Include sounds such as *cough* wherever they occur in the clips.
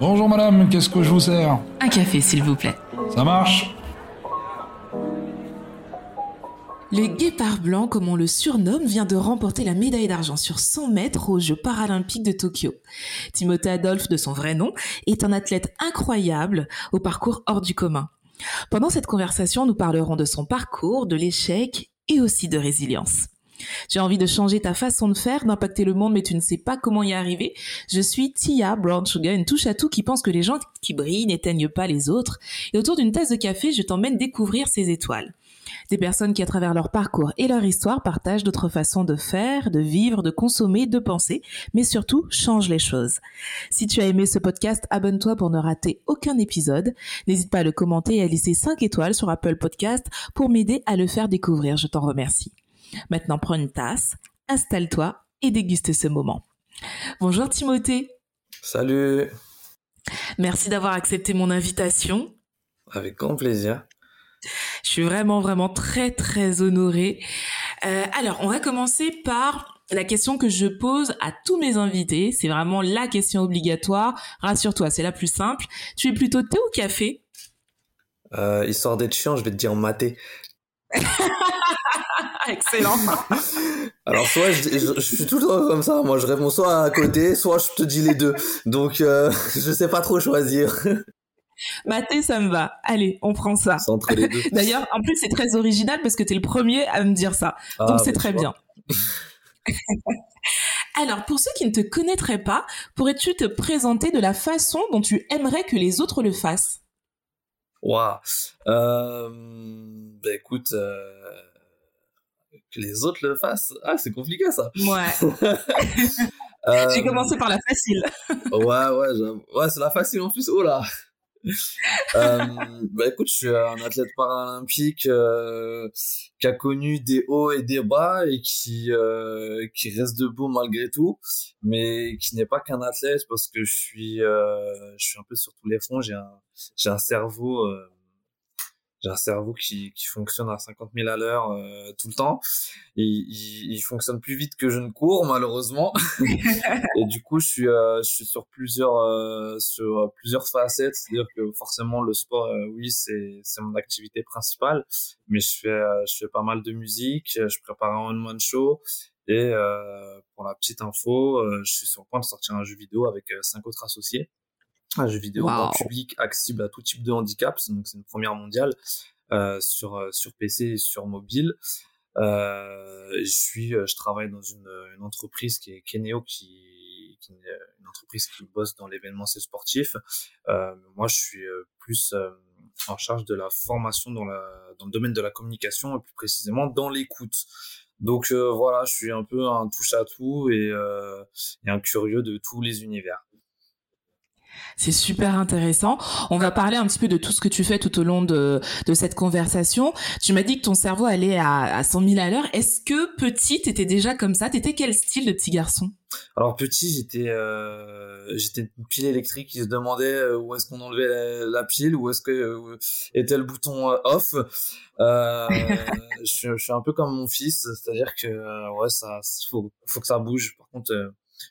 Bonjour madame, qu'est-ce que je vous sers? Un café, s'il vous plaît. Ça marche? Le guépard blanc, comme on le surnomme, vient de remporter la médaille d'argent sur 100 mètres aux Jeux paralympiques de Tokyo. Timothée Adolphe, de son vrai nom, est un athlète incroyable au parcours hors du commun. Pendant cette conversation, nous parlerons de son parcours, de l'échec et aussi de résilience. J'ai envie de changer ta façon de faire, d'impacter le monde, mais tu ne sais pas comment y arriver. Je suis Tia Brown Sugar, une touche à tout qui pense que les gens qui brillent n'éteignent pas les autres. Et autour d'une tasse de café, je t'emmène découvrir ces étoiles. Des personnes qui, à travers leur parcours et leur histoire, partagent d'autres façons de faire, de vivre, de consommer, de penser, mais surtout changent les choses. Si tu as aimé ce podcast, abonne-toi pour ne rater aucun épisode. N'hésite pas à le commenter et à laisser 5 étoiles sur Apple Podcast pour m'aider à le faire découvrir. Je t'en remercie. Maintenant, prends une tasse, installe-toi et déguste ce moment. Bonjour Timothée. Salut. Merci d'avoir accepté mon invitation. Avec grand plaisir. Je suis vraiment, vraiment très, très honorée. Euh, alors, on va commencer par la question que je pose à tous mes invités. C'est vraiment la question obligatoire. Rassure-toi, c'est la plus simple. Tu es plutôt thé ou café? Euh, Histoire d'être chiant, je vais te dire maté. *laughs* Excellent. Alors soit je, suis tout le temps comme ça, moi je réponds soit à côté, soit je te dis les deux. Donc euh, *laughs* je sais pas trop choisir. *laughs* Maté, ça me va. Allez, on prend ça. Entre les deux. D'ailleurs, en plus c'est très original parce que tu es le premier à me dire ça. Ah, Donc c'est bah, très bien. Alors, pour ceux qui ne te connaîtraient pas, pourrais-tu te présenter de la façon dont tu aimerais que les autres le fassent? Waouh. Euh, bah écoute, euh, que les autres le fassent. Ah, c'est compliqué ça. Ouais. *laughs* euh... J'ai commencé par la facile. ouais, ouais, ouais, c'est la facile en plus. Oh là. Euh, bah écoute, je suis un athlète paralympique euh, qui a connu des hauts et des bas et qui euh, qui reste debout malgré tout, mais qui n'est pas qu'un athlète parce que je suis euh, je suis un peu sur tous les fronts. J'ai un j'ai un cerveau euh, j'ai un cerveau qui, qui fonctionne à 50 000 à l'heure euh, tout le temps. Et, il, il, fonctionne plus vite que je ne cours malheureusement. *laughs* et du coup, je suis, euh, je suis sur plusieurs euh, sur plusieurs facettes. C'est-à-dire que forcément le sport, euh, oui, c'est c'est mon activité principale, mais je fais je fais pas mal de musique. Je prépare un one man show. Et pour la petite info, je suis sur le point de sortir un jeu vidéo avec cinq autres associés un jeu vidéo public accessible à tout type de handicap. Donc c'est une première mondiale euh, sur euh, sur PC et sur mobile. Euh, je suis, euh, je travaille dans une, une entreprise qui est Keneo, qui, qui est une entreprise qui bosse dans l'événementiel sportif. Euh, moi, je suis plus en charge de la formation dans la dans le domaine de la communication et plus précisément dans l'écoute. Donc voilà, je suis un peu un touche à tout et, et un curieux de tous les univers. C'est super intéressant. On va parler un petit peu de tout ce que tu fais tout au long de, de cette conversation. Tu m'as dit que ton cerveau allait à, à 100 000 à l'heure. Est-ce que petit, t'étais déjà comme ça? T'étais quel style de petit garçon? Alors petit, j'étais euh, j'étais une pile électrique qui se demandait euh, où est-ce qu'on enlevait la, pile, où est-ce que euh, était le bouton euh, off. Euh, *laughs* je, je, suis un peu comme mon fils, c'est-à-dire que ouais, ça faut, faut que ça bouge. Par contre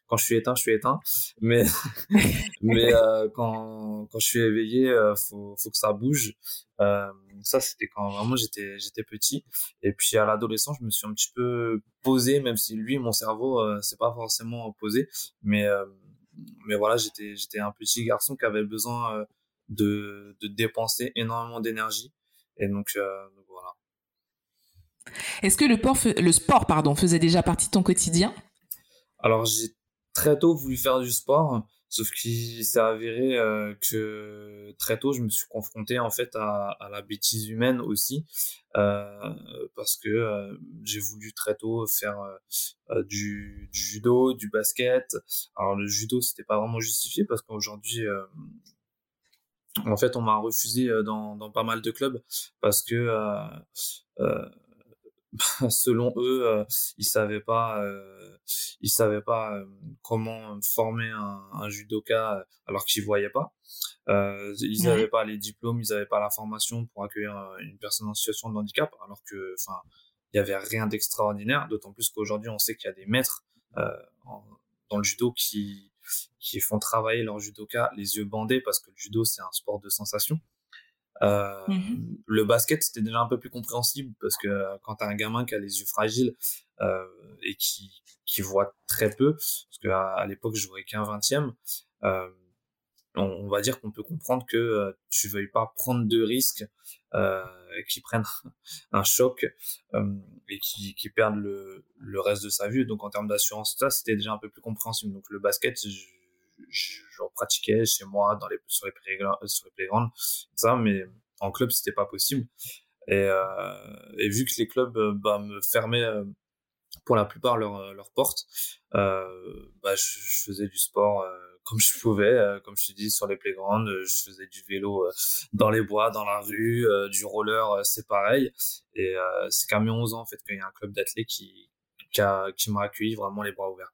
quand je suis éteint, je suis éteint. Mais, *laughs* mais euh, quand, quand je suis éveillé, euh, faut, faut que ça bouge. Euh, ça, c'était quand vraiment j'étais, j'étais petit. Et puis à l'adolescence, je me suis un petit peu posé, même si lui, mon cerveau, euh, c'est pas forcément posé. Mais, euh, mais voilà, j'étais, j'étais un petit garçon qui avait besoin de, de dépenser énormément d'énergie. Et donc, donc voilà. Est-ce que le, sport, le sport pardon, faisait déjà partie de ton quotidien? Alors j'ai très tôt voulu faire du sport, sauf qu'il s'est avéré euh, que très tôt je me suis confronté en fait à, la bêtise humaine aussi, euh, parce que euh, j'ai voulu très tôt faire euh, du, du, judo, du basket. Alors le judo c'était pas vraiment justifié parce qu'aujourd'hui en fait on m'a refusé dans, dans pas mal de clubs parce que *laughs* selon eux, euh, ils savaient pas, euh, ils savaient pas euh, comment former un, un judoka alors qu'ils voyaient pas. Euh, ils n'avaient pas les diplômes, ils n'avaient pas la formation pour accueillir une personne en situation de handicap, alors que, enfin, il y avait rien d'extraordinaire. D'autant plus qu'aujourd'hui, on sait qu'il y a des maîtres dans le judo qui qui font travailler leurs judokas les yeux bandés parce que le judo c'est un sport de sensation. Euh, mmh Le basket, c'était déjà un peu plus compréhensible parce que euh, quand t'as un gamin qui a les yeux fragiles euh, et qui, qui voit très peu, parce que à, l'époque je jouais qu'un vingtième, euh, on, on, va dire qu'on peut comprendre que euh, tu veuilles pas prendre de risques, euh, qui prennent *laughs* un choc et qui, qui perdent le, le reste de sa vue. Donc en termes d'assurance, ça c'était déjà un peu plus compréhensible. Donc le basket, je, j'en pratiquais chez moi dans les sur les playgrounds sur les playgrounds ça mais en club c'était pas possible. Et, euh, et vu que les clubs euh, bah, me fermaient euh, pour la plupart leurs leurs portes euh, bah je, faisais du sport euh, *laughs* comme je pouvais comme je te dis sur les playgrounds je faisais du vélo dans les bois dans la rue du roller c'est pareil. Et c'est qu'à mes 11 ans en fait qu'il y a un club d'athlètes qui qui m'a accueilli vraiment les bras ouverts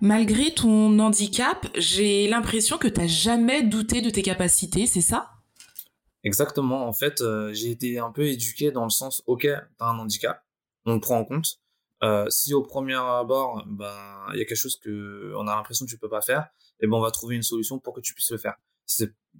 Malgré ton handicap, j'ai l'impression que tu n'as jamais douté de tes capacités, c'est ça? Exactement. En fait, euh, j'ai été un peu éduqué dans le sens, ok, t'as un handicap, on le prend en compte. Euh, si au premier abord, ben, il y a quelque chose que on a l'impression que tu peux pas faire, et eh ben on va trouver une solution pour que tu puisses le faire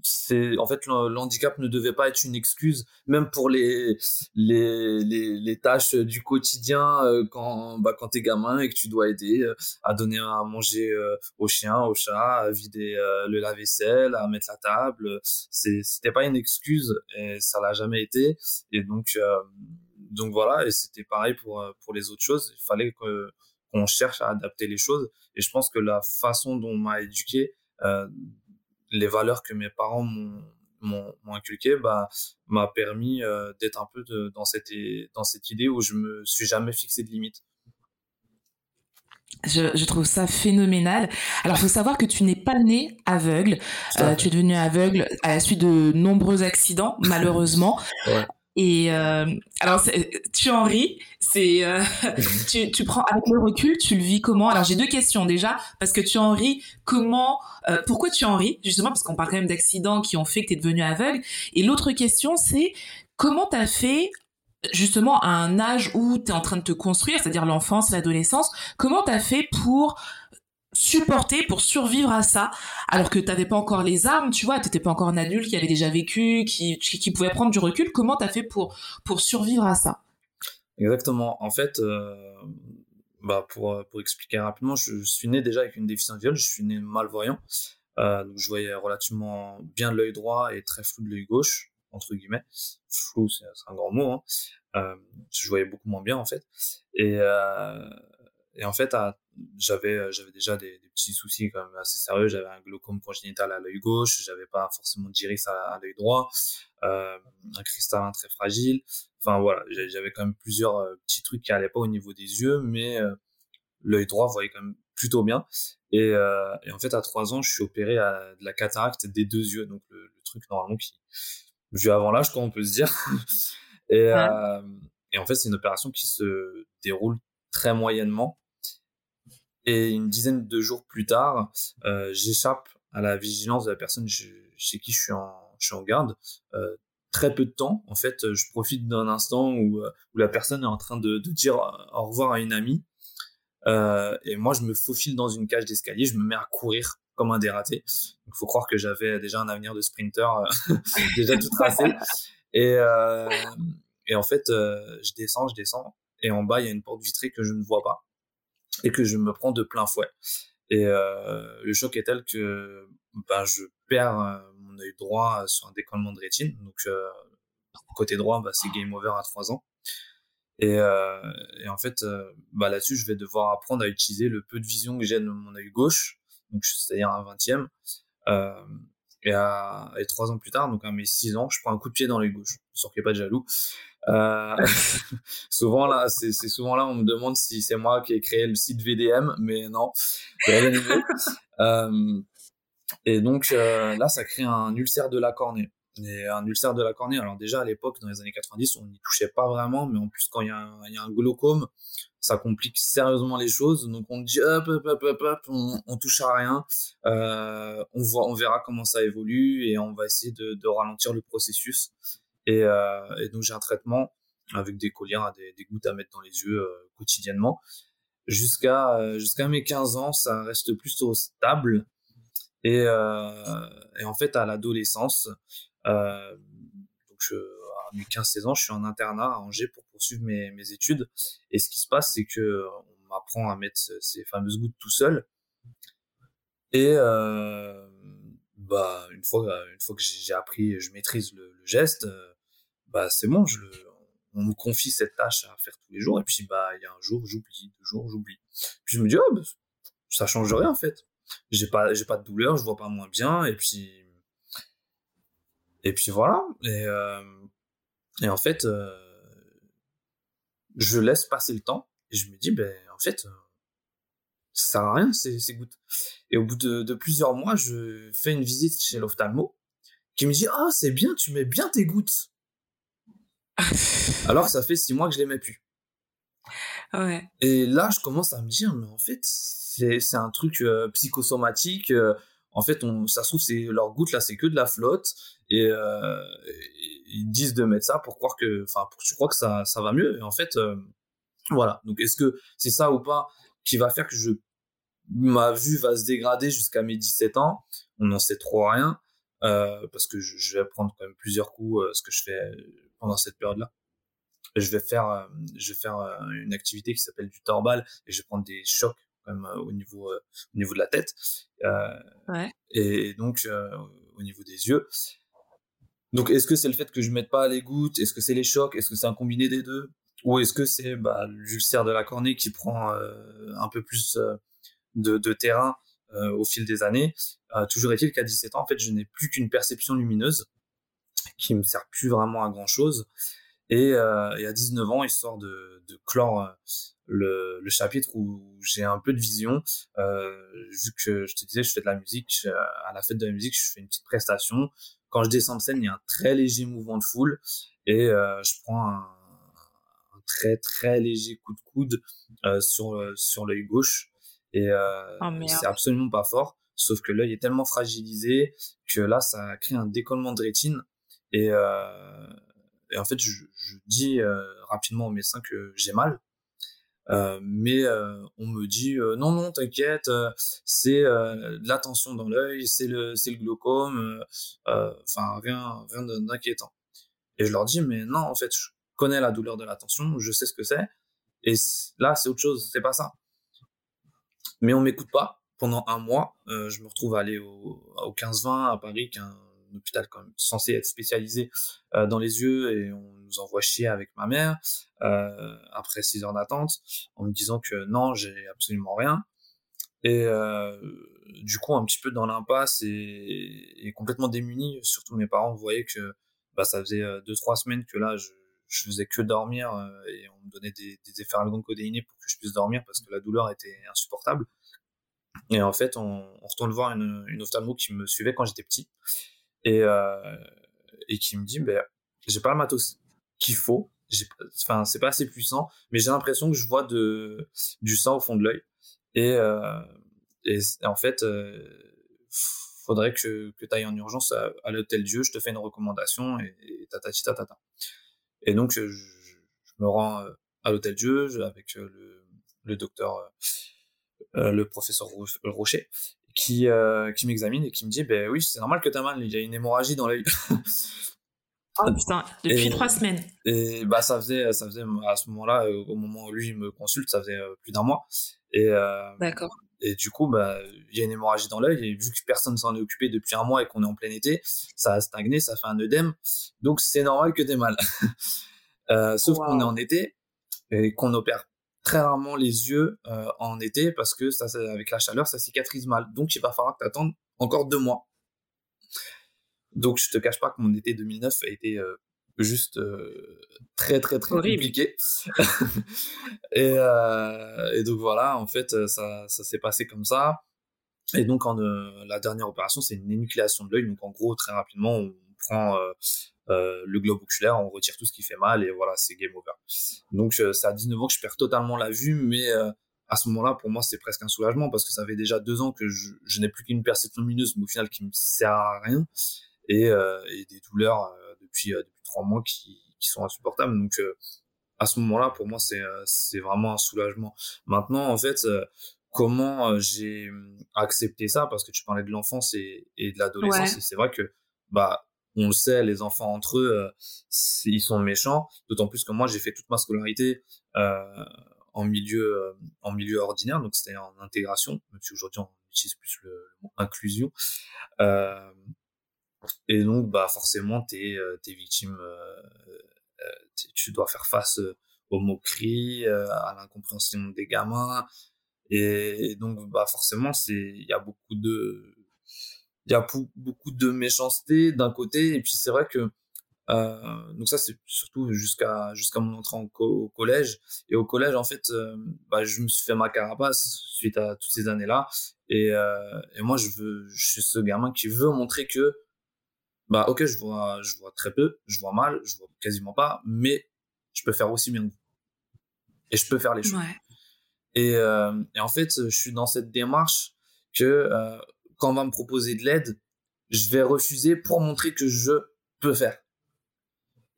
c'est en fait l'handicap ne devait pas être une excuse même pour les les les, les tâches du quotidien euh, quand bah quand t'es gamin et que tu dois aider euh, à donner à manger euh, au chien au chat à vider le lave-vaisselle à mettre la table c'est c'était pas une excuse et ça l'a jamais été. Et donc donc voilà et c'était pareil pour pour les autres choses. Il fallait que qu'on cherche à adapter les choses. Et je pense que la façon dont on m'a éduqué les valeurs que mes parents m'ont inculqué bah m'a permis euh, d'être un peu de, dans cette dans cette idée où je me suis jamais fixé de limite je, je, trouve ça phénoménal. Alors, faut savoir que tu n'es pas né aveugle. Euh, tu es devenu aveugle à la suite de nombreux accidents, malheureusement. ouais. Et euh, alors, tu en ris, c'est euh, *laughs* tu, tu prends avec le recul, tu le vis comment? Alors j'ai deux questions déjà parce que tu en ris. Comment, euh, pourquoi tu en ris Justement parce qu'on parle quand même d'accidents qui ont fait que tu es devenu aveugle. Et l'autre question, c'est comment t'as fait justement à un âge où tu es en train de te construire, c'est-à-dire l'enfance, l'adolescence. Comment t'as fait pour supporter pour survivre à ça alors que t'avais pas encore les armes tu vois t'étais pas encore un adulte qui avait déjà vécu qui, qui pouvait prendre du recul. Comment t'as fait pour pour survivre à ça? Exactement. En fait euh, bah pour pour expliquer rapidement je, suis né déjà avec une déficience visuelle je suis né malvoyant. Euh, donc je voyais relativement bien de l'œil droit et très flou de l'œil gauche entre guillemets. Flou c'est un grand mot hein. euh, je voyais beaucoup moins bien en fait. Et euh, et en fait à j'avais euh, j'avais déjà des, des, petits soucis quand même assez sérieux. J'avais un glaucome congénital à l'œil gauche j'avais pas forcément d'iris à, à l'œil droit euh, un cristallin très fragile. Enfin voilà j'avais quand même plusieurs euh, petits trucs qui allaient pas au niveau des yeux mais euh, l'œil droit voyait quand même plutôt bien. Et, euh, et, en fait à trois ans je suis opéré à de la cataracte des deux yeux donc le, le truc normalement qui vu avant l'âge quoi on peut se dire. *laughs* Et, ouais. et en fait c'est une opération qui se déroule très moyennement et une dizaine de jours plus tard, euh, j'échappe à la vigilance de la personne chez qui je suis en, je suis en garde. Euh, très peu de temps, en fait, je profite d'un instant où, euh, où la personne est en train de, de dire au revoir à une amie. Euh, et moi, je me faufile dans une cage d'escalier, je me mets à courir comme un dératé. Il faut croire que j'avais déjà un avenir de sprinter euh, *laughs* déjà tout tracé. Et, euh, et en fait, je descends, je descends, et en bas, il y a une porte vitrée que je ne vois pas et que je me prends de plein fouet. Et euh, le choc est tel que ben, je perds euh, mon œil droit sur un décollement de rétine. Donc, euh, côté droit, bah, c'est game over à 3 ans. Et, euh, en fait, euh, bah, là-dessus, je vais devoir apprendre à utiliser le peu de vision que j'ai de mon œil gauche, c'est-à-dire un vingtième. Euh, et, à, et trois ans plus tard, donc à mes 6 ans, je prends un coup de pied dans l'œil gauche. Sûr qu'il n'y ait pas de jaloux. Euh, *laughs* souvent là, c'est souvent là, on me demande si c'est moi qui ai créé le site VDM, mais non, *laughs* euh, et donc euh, là, ça crée un ulcère de la cornée. Et un ulcère de la cornée, alors déjà à l'époque, dans les années 90, on n'y touchait pas vraiment, mais en plus quand il y, a un, il y a un glaucome, ça complique sérieusement les choses. Donc on dit hop hop hop hop, hop on, on touche à rien, euh, on voit, on verra comment ça évolue et on va essayer de, de ralentir le processus. Et, euh, et donc j'ai un traitement avec des colliers, des, gouttes à mettre dans les yeux euh, quotidiennement. jusqu'à jusqu'à mes 15 ans, ça reste plutôt stable. Et, et en fait, à l'adolescence, donc je, à mes 15-16 ans, je suis en internat à Angers pour poursuivre mes, mes études. Et ce qui se passe, c'est que on m'apprend à mettre ces fameuses gouttes tout seul. Et euh, bah une fois une fois que j'ai appris, je maîtrise le, geste, bah c'est bon, je le, on me confie cette tâche à faire tous les jours. Et puis bah il y a un jour j'oublie, deux jours j'oublie. Puis je me dis oh bah, ça change rien en fait. J'ai pas j'ai pas de douleur, je vois pas moins bien. Et puis et puis voilà. Et euh, et en fait, euh, je laisse passer le temps et je me dis, ben, en fait, euh, ça sert à rien ces, ces gouttes. Et au bout de, de, plusieurs mois, je fais une visite chez l'ophtalmo qui me dit, ah, c'est bien, tu mets bien tes gouttes. *laughs* Alors que ça fait six mois que je mets plus. Ouais. Et là, je commence à me dire, mais en fait, c'est un truc euh, psychosomatique. Euh, en fait, on, ça se trouve, c'est leurs gouttes là, c'est que de la flotte. Et, euh, ils disent de mettre ça pour croire que, enfin, tu crois que ça, ça va mieux. Et en fait, voilà. Donc, est-ce que c'est ça ou pas qui va faire que je, ma vue va se dégrader jusqu'à mes 17 ans? On n'en sait trop rien. Parce que je, je, vais prendre quand même plusieurs coups, ce que je fais pendant cette période-là. Je vais faire, euh, je vais faire une activité qui s'appelle du torbal et je vais prendre des chocs même au niveau, au niveau de la tête. ouais. Et donc, au niveau des yeux. Donc, est-ce que c'est le fait que je mette pas les gouttes? Est-ce que c'est les chocs? Est-ce que c'est un combiné des deux? Ou est-ce que c'est bah, l'ulcère de la cornée qui prend euh, un peu plus euh, de, de, terrain euh, au fil des années? Euh, Toujours est-il qu'à 17 ans, en fait, je n'ai plus qu'une perception lumineuse qui me sert plus vraiment à grand-chose. Et, euh, et, à 19 ans, histoire de, de clore le, le, chapitre où j'ai un peu de vision, vu que je te disais, je fais de la musique, à la fête de la musique, je fais une petite prestation, quand je descends de scène, il y a un très léger mouvement de foule et euh, je prends un, un, très très léger coup de coude euh, sur euh, sur l'œil gauche et euh, oh, c'est absolument pas fort. Sauf que l'œil est tellement fragilisé que là, ça crée un décollement de rétine et, euh, et en fait, je, je dis rapidement au médecin que j'ai mal. Euh, mais euh, on me dit euh, non non t'inquiète c'est de la tension dans l'œil c'est le c'est le glaucome enfin rien rien d'inquiétant. Et je leur dis mais non en fait je connais la douleur de la tension je sais ce que c'est et là c'est autre chose c'est pas ça. Mais on m'écoute pas pendant un mois je me retrouve à aller au, au 15-20 à Paris qui est un hôpital quand même censé être spécialisé euh, dans les yeux et on nous envoie chier avec ma mère euh, après six heures d'attente en me disant que non j'ai absolument rien. Et euh, du coup un petit peu dans l'impasse et, complètement démuni surtout mes parents voyaient que bah, ça faisait euh, deux trois semaines que là je, faisais que dormir et on me donnait des, des efferalgons codéinés pour que je puisse dormir parce que la douleur était insupportable. Et en fait, on, on retourne voir une, une ophtalmo qui me suivait quand j'étais petit et, euh, et qui me dit, ben, j'ai pas le matos qu'il faut, enfin, c'est pas assez puissant, mais j'ai l'impression que je vois de, du sang au fond de l'œil. Et, euh, et, en fait, euh, faudrait que, que ailles en urgence à, à l'hôtel Dieu, je te fais une recommandation et, et tatati tatata. Et donc, je, je me rends euh, à l'hôtel Dieu avec euh, le, le docteur, euh, le professeur Rocher, qui, euh, qui m'examine et qui me dit, ben oui, c'est normal que t'as mal, il y a une hémorragie dans l'œil. *laughs* oh putain, depuis et, trois semaines. Et bah ça faisait, ça faisait à ce moment-là, euh, au moment où lui il me consulte, ça faisait euh, plus d'un mois. Et euh, d'accord. Et du coup, bah il y a une hémorragie dans l'œil et vu que personne s'en est occupé depuis un mois et qu'on est en plein été, ça a stagné, ça fait un œdème. Donc c'est normal que t'aies mal. *laughs* euh, sauf wow. qu'on est en été et qu'on opère très rarement les yeux euh, en été parce que ça, avec la chaleur, ça cicatrise mal. Donc, il va falloir attendes encore deux mois. Donc, je te cache pas que mon été 2009 a été euh, juste euh, très, très, très Horrible. compliqué. *laughs* et, euh, et, donc, voilà, en fait, ça, ça s'est passé comme ça. Et donc, en, euh, la dernière opération, c'est une énucléation de l'œil. Donc, en gros, très rapidement, on prend euh, le globe oculaire, on retire tout ce qui fait mal et voilà, c'est game over. Donc euh, c'est à 19 ans que je perds totalement la vue, mais euh, à ce moment-là, pour moi, c'est presque un soulagement parce que ça fait déjà deux ans que je, je n'ai plus qu'une perception lumineuse, mais au final qui me sert à rien et, et des douleurs depuis depuis trois mois qui, qui sont insupportables. Donc à ce moment-là, pour moi, c'est c'est vraiment un soulagement. Maintenant, en fait, comment j'ai accepté ça? Parce que tu parlais de l'enfance et, et de l'adolescence, et c'est vrai que bah on le sait, les enfants entre eux, ils sont méchants. D'autant plus que moi, j'ai fait toute ma scolarité euh, en milieu en milieu ordinaire, donc c'était en intégration. Même si aujourd'hui on utilise plus le, mot inclusion. Euh, et donc, bah forcément, t'es es victime. tu dois faire face aux moqueries, à l'incompréhension des gamins. Et donc, bah forcément, c'est il y a beaucoup de il y a beaucoup de méchanceté d'un côté et puis c'est vrai que euh, donc ça c'est surtout jusqu'à jusqu'à mon entrée au collège. Et au collège en fait euh, bah, je me suis fait ma carapace suite à toutes ces années là et, euh, et moi je veux je suis ce gamin qui veut montrer que bah ok je vois je vois très peu je vois mal je vois quasiment pas mais je peux faire aussi bien que vous. Et je peux faire les choses. Et, euh, et en fait je suis dans cette démarche que euh, quand on va me proposer de l'aide, je vais refuser pour montrer que je peux faire.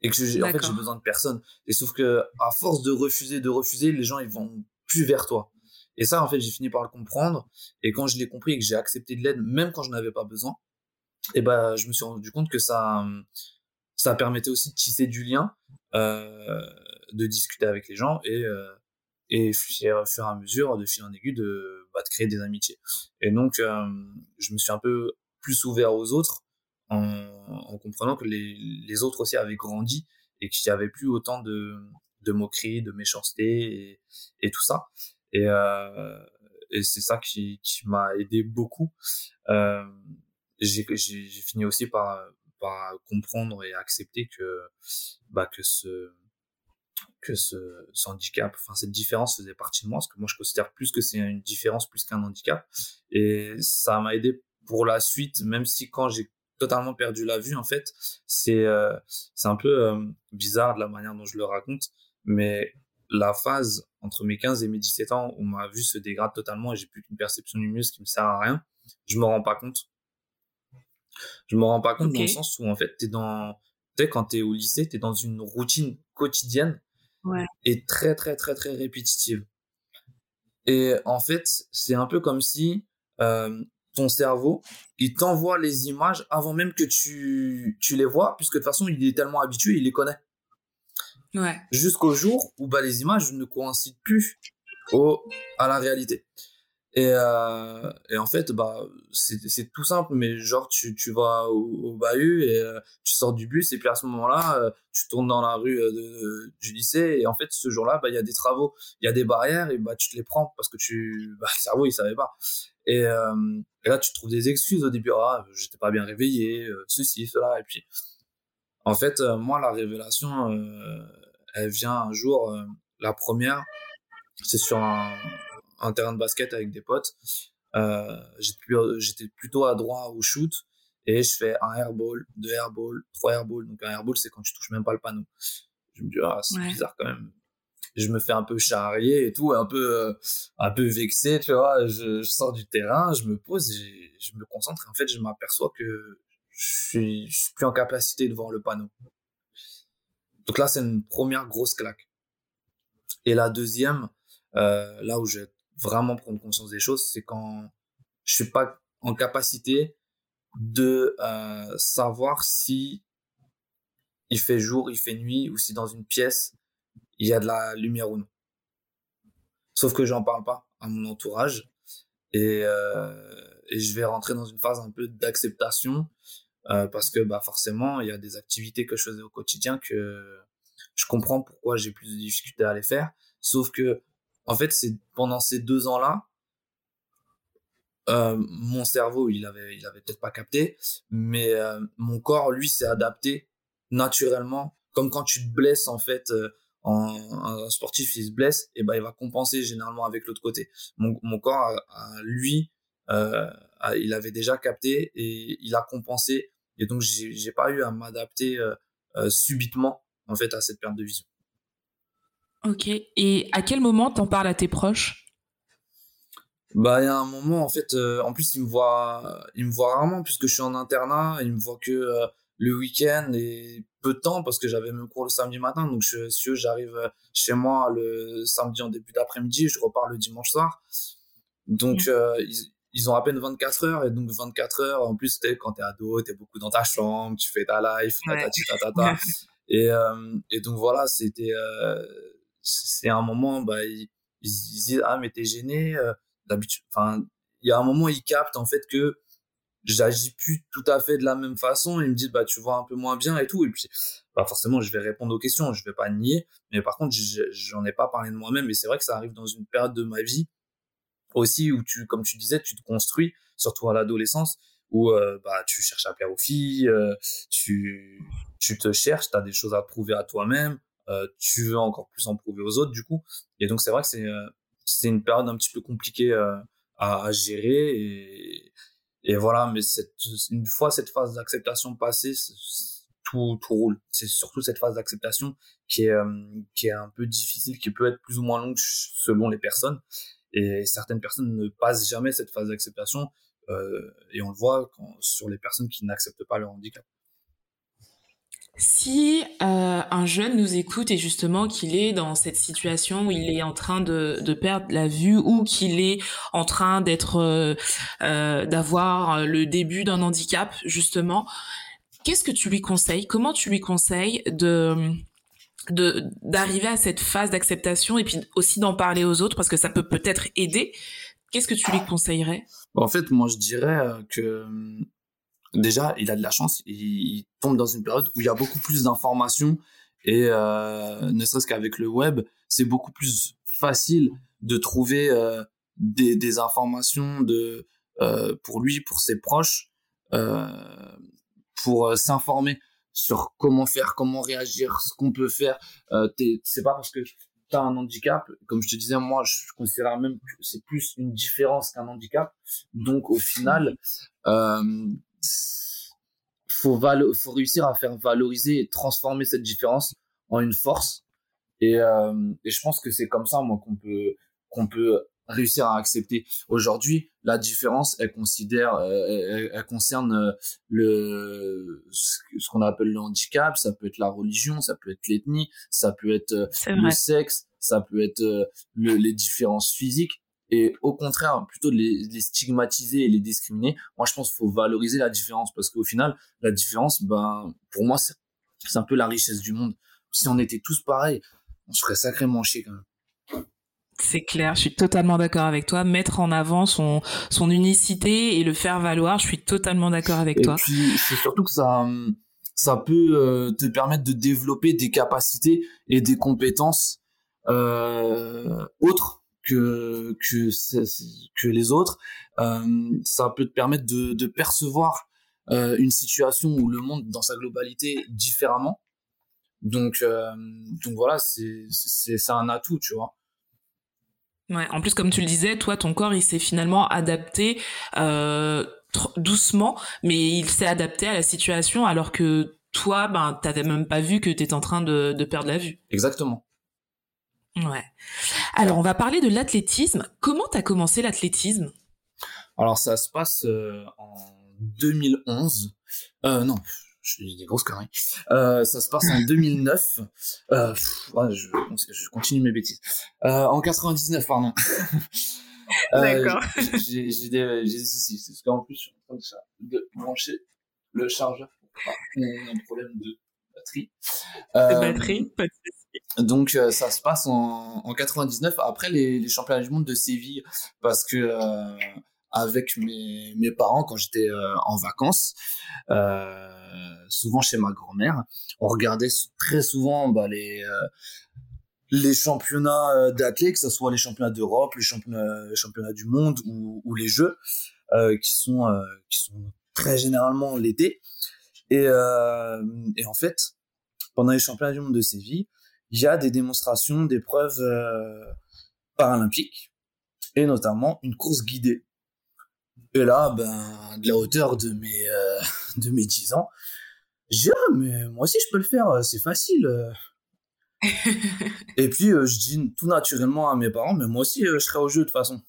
Et que j'ai, en fait, j'ai besoin de personne. Et sauf que, à force de refuser, de refuser, les gens, ils vont plus vers toi. Et ça, en fait, j'ai fini par le comprendre. Et quand je l'ai compris et que j'ai accepté de l'aide, même quand je n'avais pas besoin, et ben, je me suis rendu compte que ça, ça permettait aussi de tisser du lien, euh, de discuter avec les gens et, euh, et au fur et à mesure, de fil en aiguille, de, bah, de créer des amitiés. Et donc, euh, je me suis un peu plus ouvert aux autres en, en comprenant que les, les, autres aussi avaient grandi et qu'il n'y avait plus autant de, de moqueries, de méchanceté et, et tout ça. Et, euh, et c'est ça qui, qui m'a aidé beaucoup. Euh, j'ai fini aussi par, par comprendre et accepter que, bah, que ce, que ce, handicap, enfin cette différence faisait partie de moi, parce que moi je considère plus que c'est une différence plus qu'un handicap. Et ça m'a aidé pour la suite, même si quand j'ai totalement perdu la vue, en fait, c'est euh, c'est un peu euh, bizarre de la manière dont je le raconte, mais la phase entre mes 15 et mes 17 ans où ma vue se dégrade totalement et j'ai plus qu'une perception lumineuse qui me sert à rien, je me rends pas compte. Je me rends pas compte dans le sens où en fait t'es dans, tu sais quand t'es au lycée, t'es dans une routine quotidienne est très très très très répétitive. Et en fait, c'est un peu comme si euh, ton cerveau, il t'envoie les images avant même que tu, tu les vois, puisque de toute façon, il est tellement habitué, il les connaît. Ouais. Jusqu'au jour où bah, les images ne coïncident plus au, à la réalité. Et, euh, et en fait, bah, c'est tout simple, mais genre, tu, tu vas au, au bahut et euh, tu sors du bus, et puis à ce moment-là, euh, tu tournes dans la rue de, du lycée, et en fait, ce jour-là, bah, il y a des travaux, il y a des barrières, et bah, tu te les prends parce que tu, *laughs* bah, le cerveau, il savait pas. Et, et là, tu trouves des excuses au début, ah, j'étais pas bien réveillé, ceci, cela, et puis, en fait, moi, la révélation, elle vient un jour, la première, c'est sur un, un terrain de basket avec des potes. Euh, j'étais plutôt à droit au shoot et je fais un airball, deux airballs, trois airballs. Donc un airball, c'est quand tu touches même pas le panneau. Je me dis, ah, c'est bizarre quand même. Je me fais un peu charrier et tout, un peu, euh, un peu vexé, tu vois. Je, sors du terrain, je me pose et je me concentre. Et en fait, je m'aperçois que je suis, je suis plus en capacité de voir le panneau. Donc là, c'est une première grosse claque. Et la deuxième, euh, là où j'ai vraiment prendre conscience des choses, c'est quand je suis pas en capacité de euh, savoir si il fait jour, il fait nuit, ou si dans une pièce il y a de la lumière ou non. Sauf que j'en parle pas à mon entourage et, euh, et je vais rentrer dans une phase un peu d'acceptation euh, parce que bah forcément il y a des activités que je faisais au quotidien que je comprends pourquoi j'ai plus de difficultés à les faire. Sauf que en fait, c'est pendant ces deux ans-là, euh, mon cerveau, il avait, il avait peut-être pas capté, mais euh, mon corps, lui, s'est adapté naturellement. Comme quand tu te blesses, en fait, euh, en, un sportif, il se blesse, et ben, il va compenser généralement avec l'autre côté. Mon, mon corps, lui, il avait déjà capté et il a compensé. Et donc, j'ai pas eu à m'adapter subitement, en fait, à cette perte de vision. Ok. Et à quel moment t'en parles à tes proches? Bah, il y a un moment, en fait, euh, en plus, ils me voient, ils me voient rarement puisque je suis en internat. Ils me voient que euh, le week-end et peu de temps parce que j'avais même cours le samedi matin. Donc, je, si j'arrive chez moi le samedi en début d'après-midi, je repars le dimanche soir. Donc, euh, ils, ils, ont à peine 24 heures et donc 24 heures. En plus, es, quand t'es ado, t'es beaucoup dans ta chambre, tu fais ta life, ta, ta, ta, ta, *laughs* et, euh, et donc voilà, c'était, euh, c'est un moment, bah, ils, ils, disent, ah, mais t'es gêné, euh, d'habitude, enfin, il y a un moment, ils captent, en fait, que j'agis plus tout à fait de la même façon. Ils me disent, bah, tu vois un peu moins bien et tout. Et puis, bah, forcément, je vais répondre aux questions, je vais pas nier. Mais par contre, j'en ai pas parlé de moi-même. Et c'est vrai que ça arrive dans une période de ma vie aussi où tu, comme tu disais, tu te construis, surtout à l'adolescence, où euh, bah, tu cherches à plaire aux filles, euh, tu, tu te cherches, tu as des choses à prouver à toi-même, tu veux encore plus en prouver aux autres, du coup. Et donc, c'est vrai que c'est c'est une période un petit peu compliquée à, à gérer et et voilà, mais cette, une fois cette phase d'acceptation passée, tout, tout roule. C'est surtout cette phase d'acceptation qui est, euh, qui est un peu difficile, qui peut être plus ou moins longue selon les personnes. Et certaines personnes ne passent jamais cette phase d'acceptation. Euh, et on le voit quand, sur les personnes qui n'acceptent pas leur handicap. Si euh, un jeune nous écoute et justement qu'il est dans cette situation où il est en train de, de perdre la vue ou qu'il est en train d'être euh, euh d'avoir le début d'un handicap justement, qu'est-ce que tu lui conseilles? Comment tu lui conseilles de de d'arriver à cette phase d'acceptation et puis aussi d'en parler aux autres parce que ça peut peut-être aider? Qu'est-ce que tu lui conseillerais? En fait, moi je dirais que déjà, il a de la chance, il, tombe dans une période où il y a beaucoup plus d'informations et euh, ne serait-ce qu'avec le web, c'est beaucoup plus facile de trouver euh, des, des, informations de euh, pour lui, pour ses proches, euh, pour euh, s'informer sur comment faire, comment réagir, ce qu'on peut faire. Euh, c'est pas parce que tu as un handicap, comme je te disais, moi, je considère même que c'est plus une différence qu'un handicap. Donc, au final, faut, faut réussir à faire valoriser et transformer cette différence en une force. Et, euh, et je pense que c'est comme ça, moi, qu'on peut, qu'on peut réussir à accepter. Aujourd'hui, la différence, elle considère, euh, elle, concerne euh, le ce qu'on appelle le handicap. Ça peut être la religion, ça peut être l'ethnie, ça peut être euh, le sexe, ça peut être le, les différences physiques et au contraire plutôt de les, stigmatiser et les discriminer moi je pense qu'il faut valoriser la différence parce qu'au final la différence ben pour moi c'est un peu la richesse du monde si on était tous pareils on serait sacrément chier quand même c'est clair, je suis totalement d'accord avec toi. Mettre en avant son, son unicité et le faire valoir, je suis totalement d'accord avec et toi. Puis c'est surtout que ça, ça peut euh, te permettre de développer des capacités et des compétences euh, autres que que que les autres. Euh, ça peut te permettre de, de percevoir euh, une situation ou le monde dans sa globalité différemment. Donc euh, donc voilà, c'est un atout, tu vois. Ouais, en plus, comme tu le disais, toi, ton corps, il s'est finalement adapté euh, doucement, mais il s'est adapté à la situation, alors que toi, ben, t'avais même pas vu que t'étais en train de, de perdre la vue. Exactement. Ouais. Alors, on va parler de l'athlétisme. Comment t'as commencé l'athlétisme? Alors, ça se passe euh, en 2011. Euh, non, je dis des grosses conneries. Euh, ça se passe en *laughs* 2009. Euh, ouais, je, je, continue mes bêtises. Euh, en 99, pardon. *laughs* Euh, D'accord. J'ai des, des soucis. Parce qu'en plus, je suis en train de, brancher le chargeur pour pas un problème de batterie. De batterie, pas de donc euh, ça se passe en, en 99 après les, les, championnats du monde de Séville parce que euh, avec mes, mes parents quand j'étais euh, en vacances souvent chez ma grand-mère on regardait très souvent bah, les les championnats d'athlètes que ce soit les championnats d'Europe les championnats les championnats du monde ou, ou les jeux qui sont qui sont très généralement l'été. Et, et en fait pendant les championnats du monde de Séville il y a des démonstrations d'épreuves euh, paralympiques et notamment une course guidée. Et là, ben, de la hauteur de mes, euh, *laughs* de mes 10 ans, j'ai ah, mais moi aussi je peux le faire, c'est facile. *laughs* et puis euh, je dis tout naturellement à mes parents, mais moi aussi je serai au jeu de toute façon.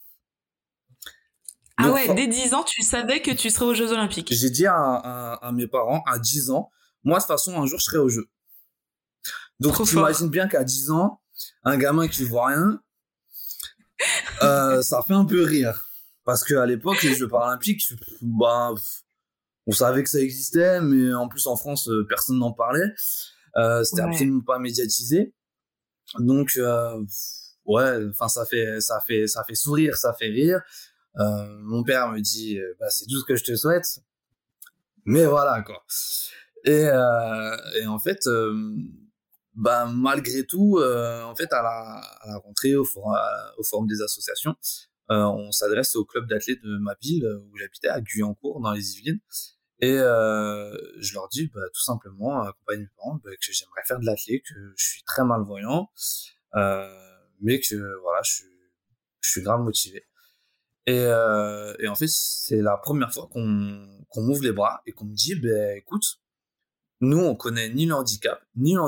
ah ouais, dès 10 ans, tu savais que tu serais aux Jeux Olympiques. J'ai dit à, à, mes parents, à 10 ans, moi, de toute façon, un jour, je serai aux Jeux. Donc, tu imagines bien qu'à 10 ans, un gamin qui voit rien, euh, ça fait un peu rire. Parce qu'à l'époque, les Jeux Paralympiques, bah, on savait que ça existait, mais en plus, en France, euh, personne n'en parlait. Euh, c'était absolument pas médiatisé. Donc, euh, ouais, enfin, ça fait, ça fait, ça fait sourire, ça fait rire. Euh, mon père me dit, euh, bah, c'est tout ce que je te souhaite. Mais voilà, quoi. Et, euh, et en fait, euh, bah, malgré tout, en fait, à la, à la rentrée, au forum, au forum des associations, on s'adresse au club d'athlètes de ma ville où j'habitais, à Guyancourt, dans les Yvelines. Et euh, je leur dis bah, tout simplement, accompagné mes parents, bah, que j'aimerais faire de l'athlète, que je suis très malvoyant, euh, mais que voilà, je suis, je suis grave motivé. Et, euh, et en fait, c'est la première fois qu'on qu'on m'ouvre les bras et qu'on me dit, ben écoute, nous on connaît ni le handicap, ni le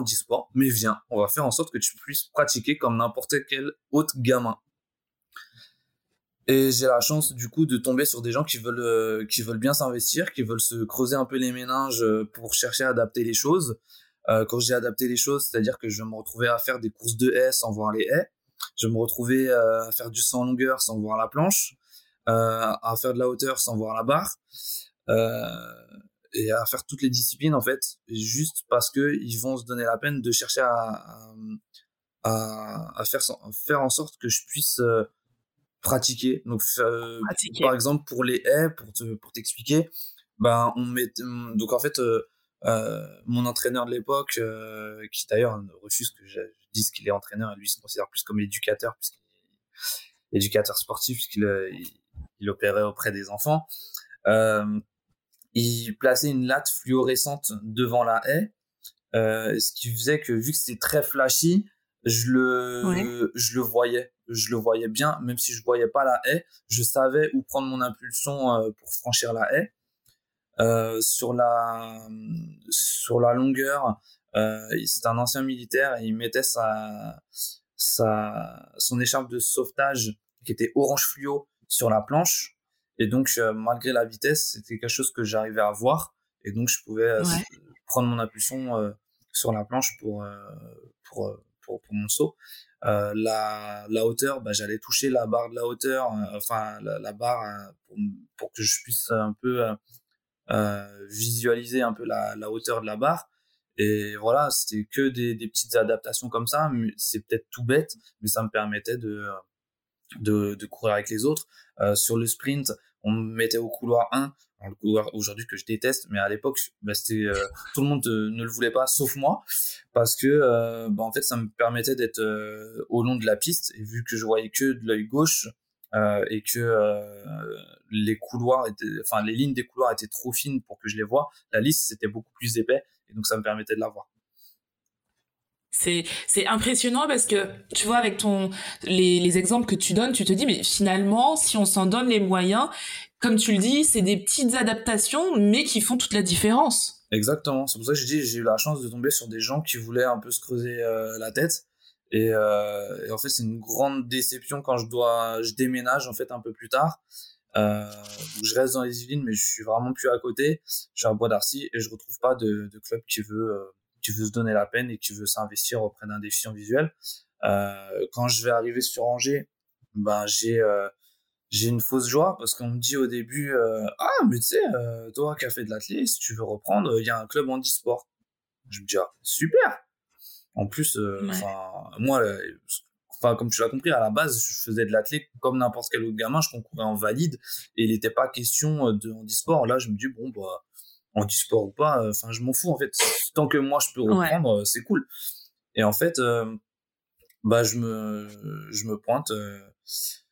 mais viens, on va faire en sorte que tu puisses pratiquer comme n'importe quel autre gamin. Et j'ai la chance du coup de tomber sur des gens qui veulent euh, qui veulent bien s'investir, qui veulent se creuser un peu les méninges euh, pour chercher à adapter les choses. Euh, quand j'ai adapté les choses, c'est-à-dire que je me retrouvais à faire des courses de haies sans voir les haies, je me retrouvais à faire du saut en longueur sans voir la planche, à faire de la hauteur sans voir la barre, et à faire toutes les disciplines en fait, juste parce que ils vont se donner la peine de chercher à à, à faire faire en sorte que je puisse pratiquer. Donc, euh, par exemple, pour les haies, pour te, pour t'expliquer, ben, on met, donc en fait, euh, euh, mon entraîneur de l'époque, qui d'ailleurs refuse que je, dise qu'il est entraîneur, et lui se considère plus comme éducateur, puisqu'il est éducateur sportif, puisqu'il il, opérait auprès des enfants. Il plaçait une latte fluorescente devant la haie, ce qui faisait que vu que c'était très flashy, je le, je le voyais. Je le voyais bien, même si je voyais pas la haie, je savais où prendre mon impulsion euh, pour franchir la haie. Euh, sur la sur la longueur, euh, c'est un ancien militaire et il mettait sa sa son écharpe de sauvetage qui était orange fluo sur la planche et donc euh, malgré la vitesse, c'était quelque chose que j'arrivais à voir et donc je pouvais euh, prendre mon impulsion sur la planche pour pour pour, pour mon saut. Euh, la, la hauteur, bah, j'allais toucher la barre de la hauteur, euh, enfin la, barre euh, pour, pour, que je puisse un peu visualiser un peu la, la hauteur de la barre. Et voilà, c'était que des, des, petites adaptations comme ça. C'est peut-être tout bête, mais ça me permettait de, de, de courir avec les autres. Euh, sur le sprint, on me mettait au couloir 1 le couloir aujourd'hui que je déteste, mais à l'époque, bah, euh, *laughs* tout le monde euh, ne le voulait pas, sauf moi, parce que euh, bah, en fait, ça me permettait d'être au long de la piste, et vu que je voyais que de l'œil gauche et que les couloirs étaient, enfin les lignes des couloirs étaient trop fines pour que je les vois, la liste c'était beaucoup plus épais, et donc ça me permettait de la voir. C'est, c'est impressionnant parce que tu vois avec ton les, les exemples que tu donnes, tu te dis mais finalement si on s'en donne les moyens, comme tu le dis, c'est des petites adaptations mais qui font toute la différence. Exactement, c'est pour ça que je dis j'ai eu la chance de tomber sur des gens qui voulaient un peu se creuser euh, la tête et, euh, et, en fait c'est une grande déception quand je dois je déménage en fait un peu plus tard. Euh, je reste dans les Yvelines mais je suis vraiment plus à côté. Je suis à Bois d'Arcy et je retrouve pas de, de club qui veut qui veut se donner la peine et qui veut s'investir auprès d'un déficient visuel. Euh, quand je vais arriver sur Angers, ben j'ai euh, j'ai une fausse joie parce qu'on me dit au début euh, ah mais tu sais toi qui as fait de l'athlète si tu veux reprendre il y a un club handisport je me dis ah super. En plus enfin moi enfin comme tu l'as compris à la base je faisais de l'athlète comme n'importe quel autre gamin je concourais en valide et il n'était pas question de handisport là je me dis bon bah sport ou pas, euh, enfin je m'en fous en fait. Tant que moi je peux reprendre, euh, c'est cool. Et en fait, euh, bah je me je me pointe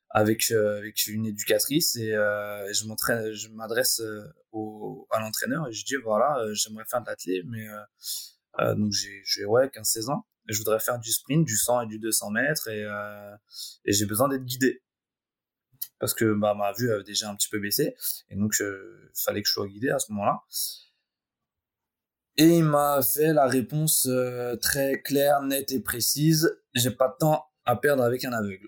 avec avec une éducatrice et je m'entraîne, je m'adresse au à l'entraîneur et je dis voilà j'aimerais faire de l'athlète mais donc j'ai j'ai ouais 15 16 ans et je voudrais faire du sprint, du 100 et du 200 mètres et et j'ai besoin d'être guidé parce que bah, ma vue avait déjà un petit peu baissé et donc il fallait que je sois guidé à ce moment-là. Et il m'a fait la réponse euh, très claire, nette et précise. J'ai pas de temps à perdre avec un aveugle.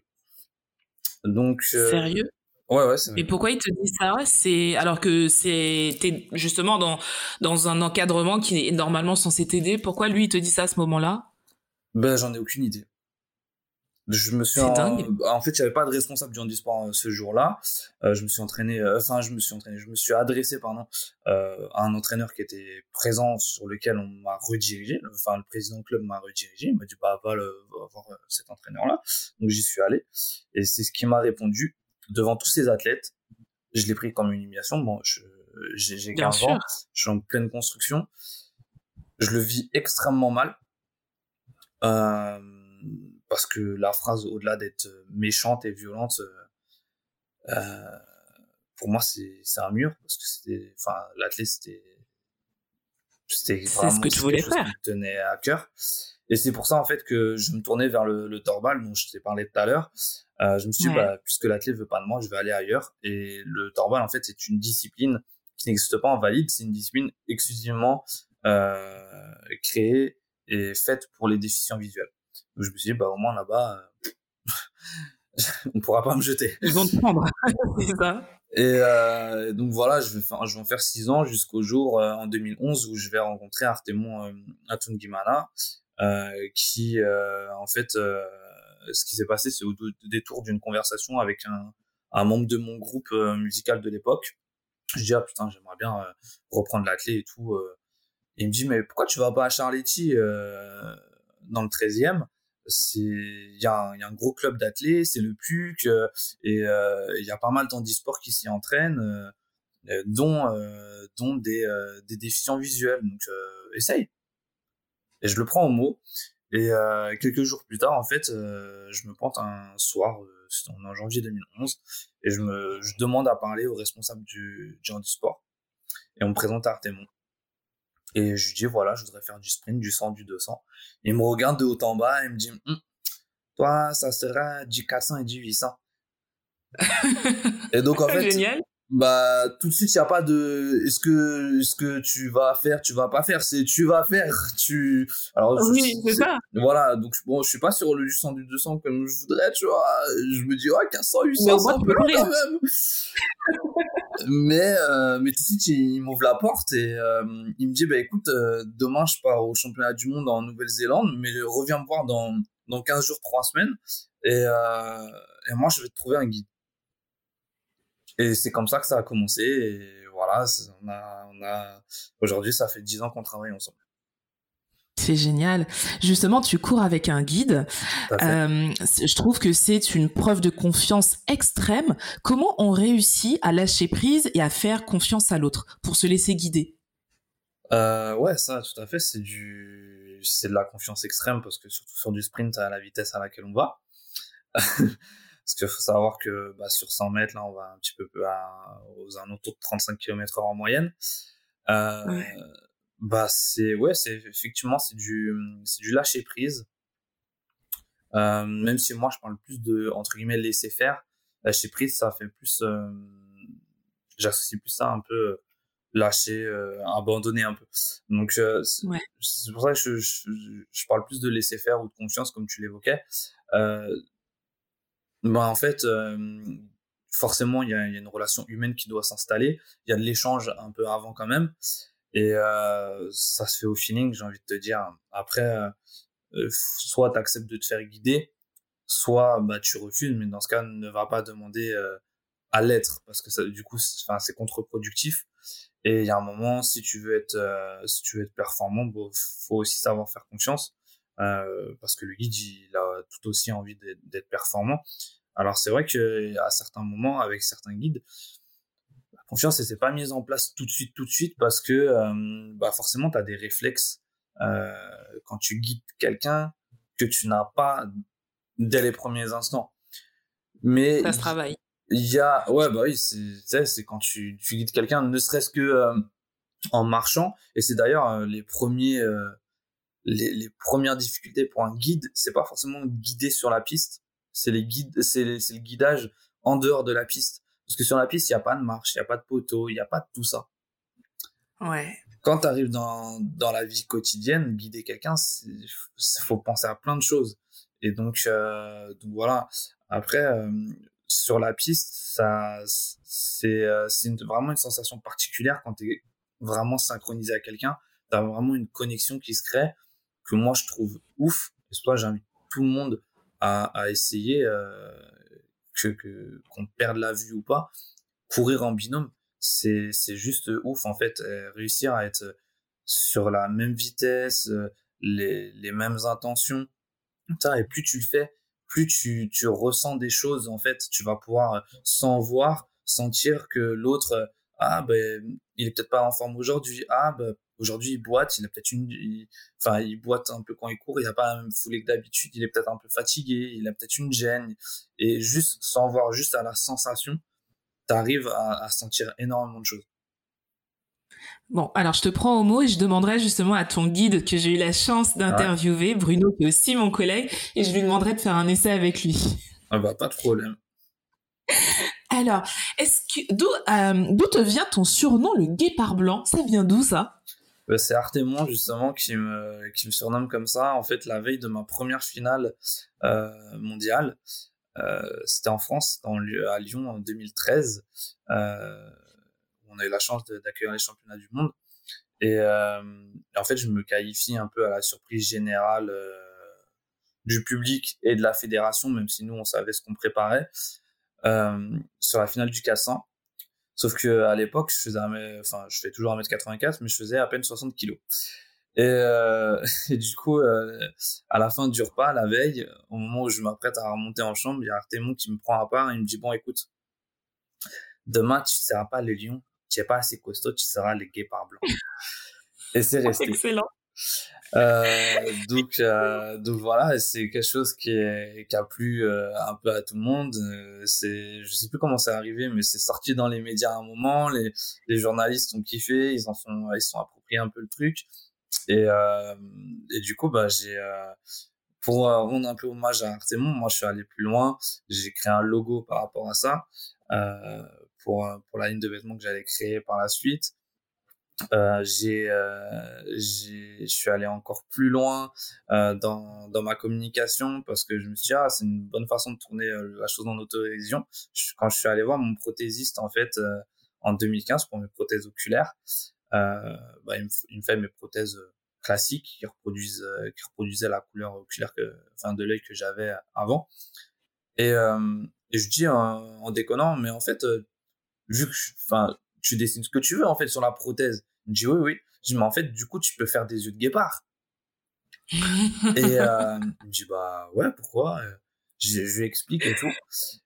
Donc euh, sérieux? Ouais, ouais, c'est Et pourquoi il te dit ça? C'est alors que c'est t'es justement dans dans un encadrement qui est normalement censé t'aider. Pourquoi lui il te dit ça à ce moment-là? Ben j'en ai aucune idée. Je me suis en... dingue. en fait, j'avais pas de responsable du handisport euh, ce jour-là. Euh, je me suis entraîné, euh, enfin, je me suis entraîné, je me suis adressé, pardon, euh, à un entraîneur qui était présent sur lequel on m'a redirigé. Enfin, le président du club m'a redirigé. Il m'a dit, bah, va, le, va voir euh, cet entraîneur-là. Donc, j'y suis allé. Et c'est ce qui m'a répondu devant tous ces athlètes. Je l'ai pris comme une humiliation. Bon, je- j'ai j'ai Bien 15 sûr. ans. Je suis en pleine construction. Je le vis extrêmement mal. Euh, parce que la phrase, au-delà d'être méchante et violente, euh, euh, pour moi, c'est un mur. Parce que c'était, enfin, l'athlète, c'était, c'était vraiment ce que tu voulais chose faire. qui me tenait à cœur. Et c'est pour ça, en fait, que je me tournais vers le, le torbal dont je t'ai parlé tout à l'heure. Euh, je me suis dit, Ouais. bah, puisque l'athlète veut pas de moi, je vais aller ailleurs. Et le torbal, en fait, c'est une discipline qui n'existe pas en valide. C'est une discipline exclusivement euh, créée et faite pour les déficients visuels. Donc, je me suis dit, bah, au moins là-bas, euh, *laughs* on pourra pas me jeter. Ils vont te prendre. *laughs* c'est ça. Et euh, donc voilà, je vais, faire, je vais en faire six ans jusqu'au jour euh, en 2011 où je vais rencontrer Artemon euh, Atungimana, euh, qui euh, en fait, euh, ce qui s'est passé, c'est au dé- détour d'une conversation avec un, un membre de mon groupe musical de l'époque. Je dis ah putain, j'aimerais bien euh, reprendre la clé et tout. euh. Et il me dit mais pourquoi tu vas pas à Charletti euh, dans le 13e c'est il y, y a un gros club d'athlètes, c'est le PUC euh, et euh, il y a pas mal d'handisports qui s'y entraînent, euh, euh, dont euh, dont des des déficients visuels. Donc essaye. Et je le prends au mot. Et quelques jours plus tard, en fait, je me pointe un soir, euh, c'était en janvier 2011, et je me je demande à parler au responsable du, du handisport. Et on me présente à Artemon. Et je lui dis, voilà, je voudrais faire du sprint, du 100, du 200. Il me regarde de haut en bas et me dit, Hum, toi, ça sera du 400 et du 800. *laughs* et donc, en fait, Génial. bah, tout de suite, il n'y a pas de, est-ce que, est-ce que tu vas faire, tu vas pas faire, c'est tu vas faire, tu, alors, je- Oui, c'est ça. voilà, donc bon, je suis pas sur le 100 du 200 comme je voudrais, tu vois. Je me dis, ouais, 1500, Mais 800, au c'est moins, un tu peu peux long courir. quand même. *laughs* mais, euh, mais tout de suite, il m'ouvre la porte et euh, il me dit, bah écoute, euh, demain, je pars au championnat du monde en Nouvelle-Zélande, mais reviens me voir dans, dans 15 jours, 3 semaines. Et, euh, et moi, je vais te trouver un guide. Et c'est comme ça que ça a commencé. Et voilà, on a, on a, aujourd'hui, ça fait 10 ans qu'on travaille ensemble. C'est génial. Justement, tu cours avec un guide. Euh, je trouve que c'est une preuve de confiance extrême. Comment on réussit à lâcher prise et à faire confiance à l'autre pour se laisser guider? Euh, ouais, ça, tout à fait, c'est du, c'est de la confiance extrême parce que surtout sur du sprint à la vitesse à laquelle on va. *laughs* parce qu'il faut savoir que bah, sur 100 mètres, là, on va un petit peu à, aux alentours de 35 km heure en moyenne. Euh, Ouais. Bah, c'est, ouais, c'est, effectivement, c'est du, c'est du lâcher prise. Euh, même si moi, je parle plus de, entre guillemets, laisser faire. Lâcher prise, ça fait plus, euh, j'associe plus ça un peu, euh, lâcher, euh, abandonner un peu. Donc, euh, c'est Ouais. pour ça que je, je, je parle plus de laisser faire ou de confiance, comme tu l'évoquais. Euh, bah, en fait, euh, forcément, il y a, il y a une relation humaine qui doit s'installer. Il y a de l'échange un peu avant quand même. Et euh, ça se fait au feeling, j'ai envie de te dire. Après, euh, euh, soit tu acceptes de te faire guider, soit bah, tu refuses, mais dans ce cas, ne va pas demander à l'être, parce que ça, du coup, c'est contre-productif. Et il y a un moment, si tu veux être, si tu veux être performant, bon, faut aussi savoir faire confiance, parce que le guide, il a tout aussi envie d'être performant. Alors c'est vrai que à certains moments, avec certains guides, confiance, elle s'est pas mise en place tout de suite, tout de suite, parce que euh, bah forcément, tu as des réflexes euh, quand tu guides quelqu'un que tu n'as pas dès les premiers instants. Mais Ça se travaille. il y a ouais bah oui c'est c'est quand tu, tu guides quelqu'un ne serait-ce que euh, en marchant et c'est d'ailleurs euh, les premiers euh, les, les premières difficultés pour un guide c'est pas forcément guider sur la piste c'est les guides c'est le guidage en dehors de la piste parce que sur la piste il y a pas de marche il y a pas de poteau il y a pas de tout ça Ouais. quand tu arrives dans, dans la vie quotidienne, guider quelqu'un, il faut penser à plein de choses. Et donc, euh, donc voilà. Après, euh, sur la piste, ça, c'est, c'est vraiment une sensation particulière quand tu es vraiment synchronisé à quelqu'un. Tu as vraiment une connexion qui se crée que moi je trouve ouf. Et soit j'invite tout le monde à, à essayer, que, qu'on perde la vue ou pas. Courir en binôme, c'est, c'est juste ouf en fait. réussir à être sur la même vitesse, les, les mêmes intentions. et plus tu le fais, plus tu, tu ressens des choses, en fait, tu vas pouvoir, euh, sans voir, sentir que l'autre, euh, ah, ben, il est peut-être pas en forme aujourd'hui, ah, ben, aujourd'hui il boite, il a peut-être une, enfin, il boite un peu quand il court, il a pas la même foulée que d'habitude, il est peut-être un peu fatigué, il a peut-être une gêne, et juste, sans voir, juste à la sensation, t'arrives à, à sentir énormément de choses. Bon, alors je te prends au mot et je demanderai justement à ton guide que j'ai eu la chance d'interviewer, Bruno, qui est aussi mon collègue, et je lui demanderai de faire un essai avec lui. Ah bah pas de problème. Alors, est-ce que d'où euh, d'où te vient ton surnom, le guépard blanc? Ça vient d'où ça? C'est Artemon justement qui me qui me surnomme comme ça. En fait, la veille de ma première finale euh, mondiale, euh, c'était en France, dans, à Lyon en 2013. Euh, on a eu la chance d'accueillir les championnats du monde. Euh, et, en fait, je me qualifie un peu à la surprise générale euh, du public et de la fédération, même si nous, on savait ce qu'on préparait, euh, sur la finale du Cassin. Sauf que à l'époque, je faisais, enfin, je fais toujours 1m84, mais je faisais à peine 60 kilos. *laughs* Et, du coup, à la fin du repas, la veille, au moment où je m'apprête à remonter en chambre, il y a Artemon qui me prend à part et il me dit, bon, écoute, demain, tu ne seras pas le lion, tu n'es pas assez costaud, tu seras le guépard blanc. Et c'est resté. Excellent. Euh, donc, euh, donc voilà, c'est quelque chose qui, est, qui a plu euh, un peu à tout le monde. C'est, je sais plus comment c'est arrivé, mais c'est sorti dans les médias à un moment. Les, les journalistes ont kiffé, ils en sont, ils sont appropriés un peu le truc. Et, et du coup, bah j'ai pour rendre un peu hommage à Artemon, moi je suis allé plus loin. J'ai créé un logo par rapport à ça. Euh, pour, pour la ligne de vêtements que j'allais créer par la suite. Euh, j'ai, euh, je suis allé encore plus loin euh, dans, dans ma communication parce que je me suis dit ah c'est une bonne façon de tourner euh, la chose en autorévision. Quand je suis allé voir mon prothésiste en fait en 2015 pour mes prothèses oculaires, bah, il, me, il me fait mes prothèses classiques qui reproduisent qui reproduisaient la couleur oculaire que enfin de l'œil que j'avais avant et, et je dis en, en déconnant mais en fait vu que, enfin, tu dessines ce que tu veux, en fait, sur la prothèse. Il me dit, oui, oui. Je dis, mais en fait, du coup, tu peux faire des yeux de guépard. *laughs* et euh, il me dit, bah, ouais, pourquoi je, je, lui explique et tout.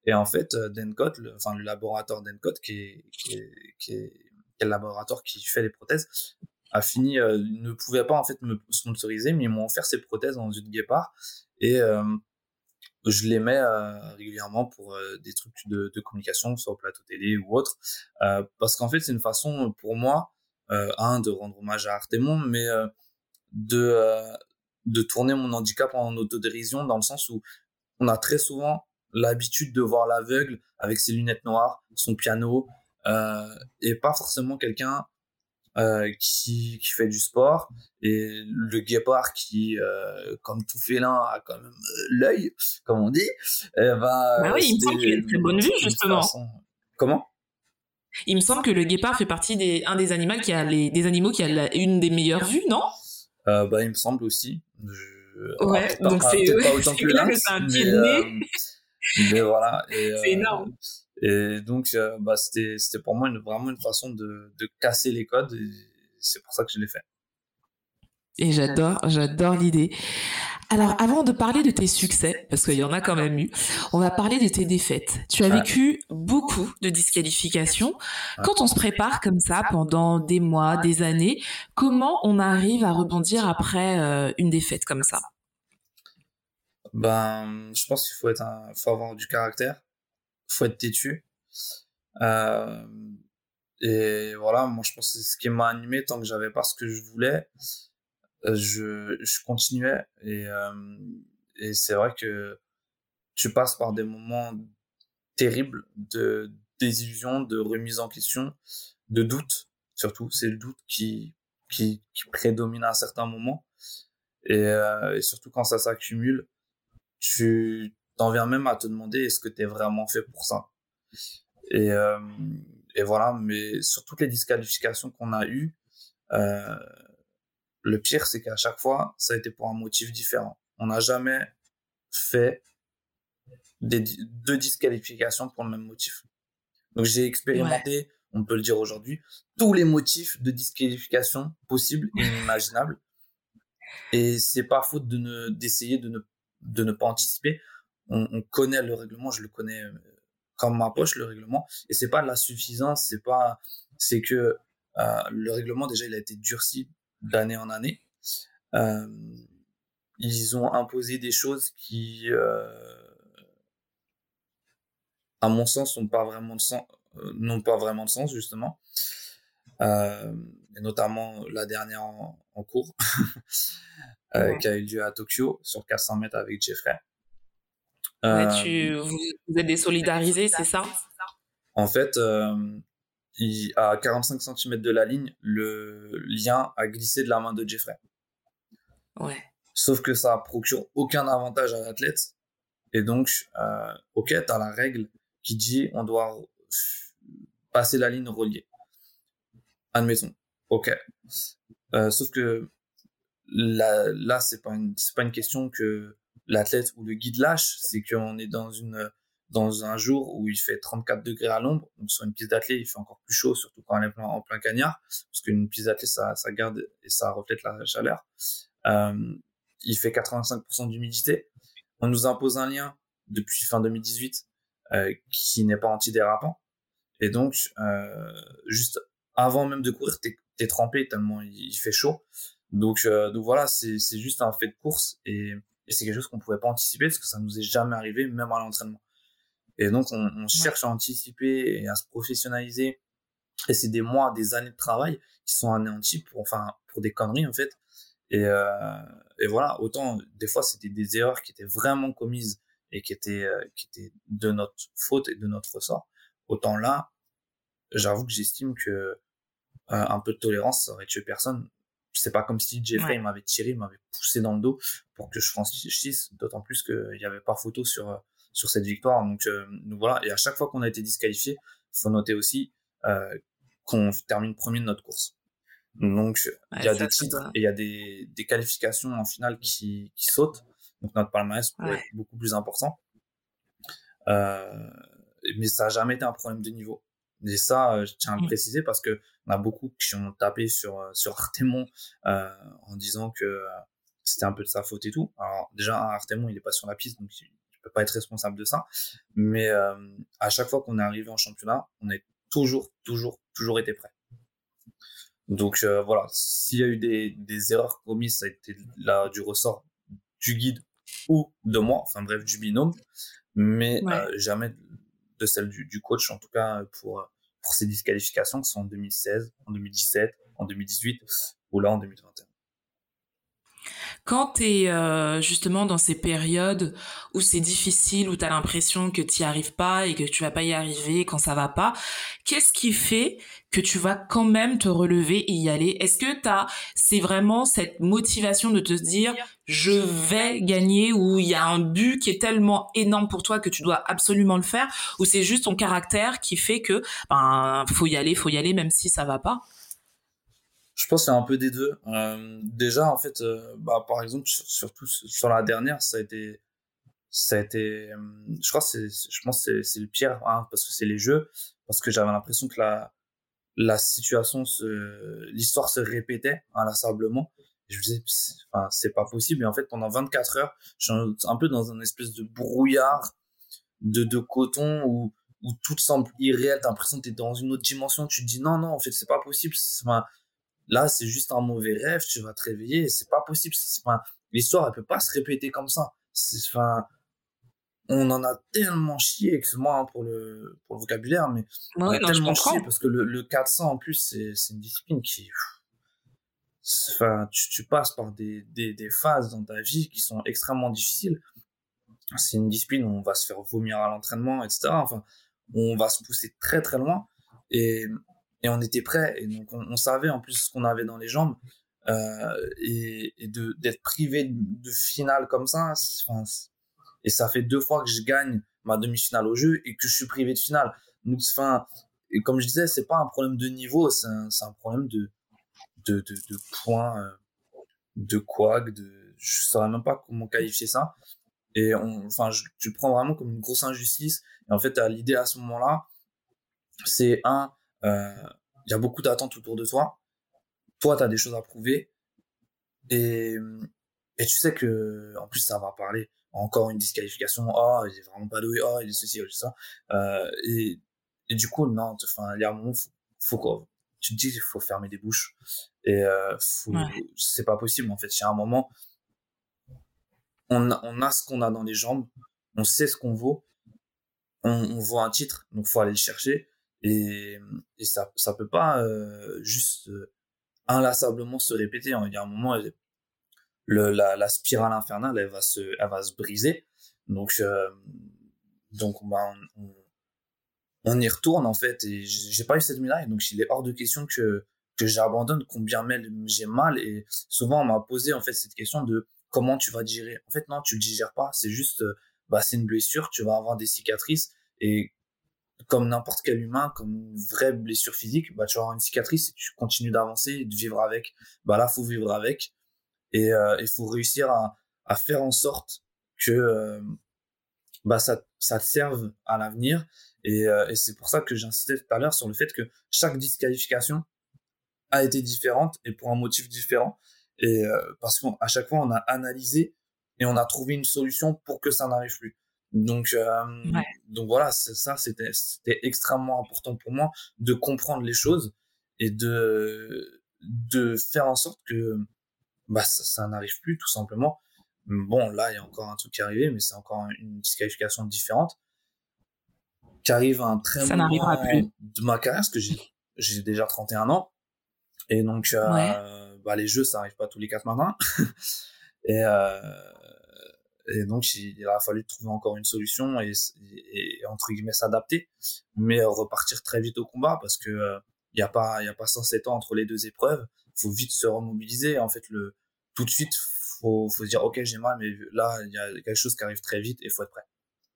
Et en fait, euh, Dencott, le, enfin, le laboratoire Dencott, qui est, qui est, qui est, qui est le laboratoire qui fait les prothèses, a fini, euh, ne pouvait pas, en fait, me sponsoriser, mais ils m'ont offert ces prothèses en yeux de guépard. Et, euh, je les mets euh, régulièrement pour euh, des trucs de, de, communication, soit au plateau télé ou autre, euh, parce qu'en fait c'est une façon pour moi, un de rendre hommage à Artemon, mais de de tourner mon handicap en autodérision dans le sens où on a très souvent l'habitude de voir l'aveugle avec ses lunettes noires, son piano, et pas forcément quelqu'un euh, qui, qui fait du sport. Et le guépard qui euh, comme tout félin a quand même euh, l'œil comme on dit ben, bah oui il me semble qu'il a une très bonne vue justement. comment? Il me semble que le guépard fait partie des un des animaux qui a les des animaux qui a la, une des meilleures vues non? Euh, bah il me semble aussi. Je... ouais donc c'est pas autant que, *laughs* que c'est un pied mais, mais voilà *laughs* c'est énorme et donc, euh, bah, c'était, c'était pour moi une, vraiment une façon de, de casser les codes. Et c'est pour ça que je l'ai fait. Et j'adore, j'adore l'idée. Alors, avant de parler de tes succès, parce qu'il y en a quand même eu, on va parler de tes défaites. Tu as vécu beaucoup de disqualifications. Quand on se prépare comme ça pendant des mois, des années, comment on arrive à rebondir après euh, une défaite comme ça? Ben, je pense qu'il faut être un, faut avoir du caractère faut être têtu. Euh, et voilà, moi je pense que c'est ce qui m'a animé tant que j'avais pas ce que je voulais. Euh, je, je continuais et, euh, et c'est vrai que tu passes par des moments terribles de désillusion, de remise en question, de doute surtout. C'est le doute qui, qui, prédomine à certains moments. Et surtout quand ça s'accumule, tu t'en viens même à te demander est-ce que t'es vraiment fait pour ça? Et, euh, et voilà, mais sur toutes les disqualifications qu'on a eues, euh, le pire, c'est qu'à chaque fois, ça a été pour un motif différent. On n'a jamais fait des, deux disqualifications pour le même motif. Donc j'ai expérimenté, on peut le dire aujourd'hui, tous les motifs de disqualification possibles et inimaginables. Et c'est pas faute de ne d'essayer de ne de ne pas anticiper. On, on, connaît le règlement, je le connais euh, comme ma poche le règlement, et c'est pas de la suffisance, c'est pas c'est que euh, le règlement déjà il a été durci d'année en année. Euh, ils ont imposé des choses qui, à mon sens, n'ont pas vraiment de sens, n'ont pas vraiment de sens justement. Euh, et notamment la dernière en, en cours, *laughs* euh, qui a eu lieu à Tokyo sur 400 mètres avec Jeffrey. Ouais, tu, vous, vous êtes désolidarisés, c'est ça? En fait, il, à 45 cm de la ligne, le lien a glissé de la main de Jeffrey. Ouais. Sauf que ça procure aucun avantage à l'athlète. Et donc, euh, ok, t'as la règle qui dit on doit passer la ligne reliée. Admettons. Ok. Euh, sauf que là, là c'est pas une, pas une question que l'athlète ou le guide lâche, c'est qu'on est dans une dans un jour où il fait 34 degrés à l'ombre, donc sur une piste d'athlète, il fait encore plus chaud, surtout quand on est en plein cagnard, parce qu'une piste d'athlète, ça, ça garde et ça reflète la chaleur. Euh, il fait 85% d'humidité. On nous impose un lien depuis fin 2018 euh, qui n'est pas antidérapant. Et donc, euh, juste avant même de courir, t'es es trempé tellement il, fait chaud. Donc, euh, donc voilà, c'est juste un fait de course et, et c'est quelque chose qu'on pouvait pas anticiper parce que ça nous est jamais arrivé, même à l'entraînement. Et donc, on, on cherche à anticiper et à se professionnaliser. Et c'est des mois, des années de travail qui sont anéantis pour, enfin, pour des conneries, en fait. Et, euh, et voilà, autant, des fois, c'était des erreurs qui étaient vraiment commises et qui étaient, euh, qui étaient de notre faute et de notre ressort. Autant là, j'avoue que j'estime que euh, un peu de tolérance, ça aurait tué personne. C'est pas comme si Jeffrey ouais. m'avait tiré, m'avait poussé dans le dos pour que je franchisse, d'autant plus qu'il n'y avait pas photo sur sur cette victoire. Donc, euh, donc voilà. Et à chaque fois qu'on a été disqualifié, faut noter aussi euh, qu'on termine premier de notre course. Donc il ouais, y a des titres et il y a des, des qualifications en finale qui, qui sautent. Donc notre palmarès pourrait ouais. être beaucoup plus important. Euh, mais ça n'a jamais été un problème de niveau. Et ça, euh, je tiens à le mmh. préciser parce que on a beaucoup qui ont tapé sur sur Artemon euh, en disant que c'était un peu de sa faute et tout. Alors déjà, Artemon, il est pas sur la piste, donc peut pas être responsable de ça. Mais euh, à chaque fois qu'on est arrivé en championnat, on est toujours, toujours, toujours été prêt. Donc euh, voilà, s'il y a eu des, des erreurs commises, ça a été là du ressort du guide ou de moi, enfin bref, du binôme, mais ouais. euh, jamais de celle du, du, coach, en tout cas pour, pour ces disqualifications qui sont en 2016, en 2017, en 2018 ou là en 2021. Quand tu es euh, justement dans ces périodes où c'est difficile, où tu as l'impression que tu arrives pas et que tu vas pas y arriver quand ça va pas, qu'est-ce qui fait que tu vas quand même te relever et y aller? Est-ce que t'as c'est vraiment cette motivation de te dire je vais gagner ou il y a un but qui est tellement énorme pour toi que tu dois absolument le faire? Ou c'est juste ton caractère qui fait que ben faut y aller, faut y aller même si ça va pas? Je pense c'est un peu des deux. Euh, déjà, en fait, euh, bah, par exemple, surtout sur la dernière, ça a été, ça a été, euh, je crois, c'est, je pense, c'est, c'est le pire, hein, parce que c'est les jeux, parce que j'avais l'impression que la, la situation se, l'histoire se répétait inlassablement. Je me disais, enfin, c'est pas possible. Et en fait, pendant 24 heures, je suis un peu dans un espèce de brouillard de, de coton où, où tout semble irréel. T'as l'impression que t'es dans une autre dimension. Tu te dis, non, non, en fait, c'est pas possible. Enfin, Là, c'est juste un mauvais rêve, tu vas te réveiller, c'est pas possible. Enfin, l'histoire, elle peut pas se répéter comme ça. Enfin, on en a tellement chié, excuse-moi hein, pour le pour le vocabulaire, mais ouais, on a non, tellement chié parce que le, le 400 en plus, c'est une discipline qui, enfin, tu, tu passes par des, des des phases dans ta vie qui sont extrêmement difficiles. C'est une discipline où on va se faire vomir à l'entraînement, etc. Enfin, on va se pousser très très loin et et on était prêt et donc on, on savait en plus ce qu'on avait dans les jambes euh, et, et de d'être privé de, de finale comme ça enfin et ça fait deux fois que je gagne ma demi-finale au jeu et que je suis privé de finale. Donc, enfin, et comme je disais, c'est pas un problème de niveau, c'est un, un, problème de, de, de, de points, euh, de quoi, de, je saurais même pas comment qualifier ça. Et on, enfin, je, je prends vraiment comme une grosse injustice. Et en fait, l'idée à ce moment-là, c'est un, euh, il y a beaucoup d'attentes autour de toi. Toi, tu as des choses à prouver. Et, et tu sais que, en plus, ça va parler encore une disqualification. Oh, il est vraiment pas doué. Oh, il est ceci, il est ça. Euh, et, et du coup, non, enfin, il y a un moment, faut, faut quoi. Tu te dis, il faut fermer des bouches. Et euh, c'est pas possible, en fait. Il y a un moment, on a, on a ce qu'on a dans les jambes, on sait ce qu'on vaut, on, on voit un titre, donc faut aller le chercher. Et, et ça, ça peut pas euh, juste euh, inlassablement se répéter. Il y a un moment, le, la, la spirale infernale, elle va se, elle va se briser. Donc, euh, donc bah, on, on, y retourne en fait. Et j'ai pas eu cette médaille, donc il est hors de question que que j'abandonne, combien j'ai mal. Et souvent, on m'a posé en fait cette question de comment tu vas digérer. En fait, non, tu le digères pas. C'est juste, bah, c'est une blessure. Tu vas avoir des cicatrices et comme n'importe quel humain, comme une vraie blessure physique, bah tu vas avoir une cicatrice et tu continues d'avancer et de vivre avec. Bah là, faut vivre avec et il euh, faut réussir à, à, faire en sorte que euh, bah ça ça te serve à l'avenir et, euh, et c'est pour ça que j'insistais tout à l'heure sur le fait que chaque disqualification a été différente et pour un motif différent et parce qu'à chaque fois on a analysé et on a trouvé une solution pour que ça n'arrive plus. Donc, euh, donc voilà, ça, c'était, c'était extrêmement important pour moi de comprendre les choses et de, de faire en sorte que bah, ça, ça n'arrive plus, tout simplement. Bon, là, il y a encore un truc qui est arrivé, mais c'est encore une disqualification différente qui arrive à un très ça moment plus. de ma carrière, parce que j'ai, j'ai déjà 31 ans. Et donc, euh, bah, les jeux, ça arrive pas tous les quatre matins. *laughs* et, euh, et donc il, a fallu trouver encore une solution et, et, entre guillemets s'adapter. Mais repartir très vite au combat parce que il euh, y a pas il y a pas 107 ans entre les deux épreuves faut vite se remobiliser. En fait le tout de suite faut faut se dire ok j'ai mal mais là il y a quelque chose qui arrive très vite et faut être prêt.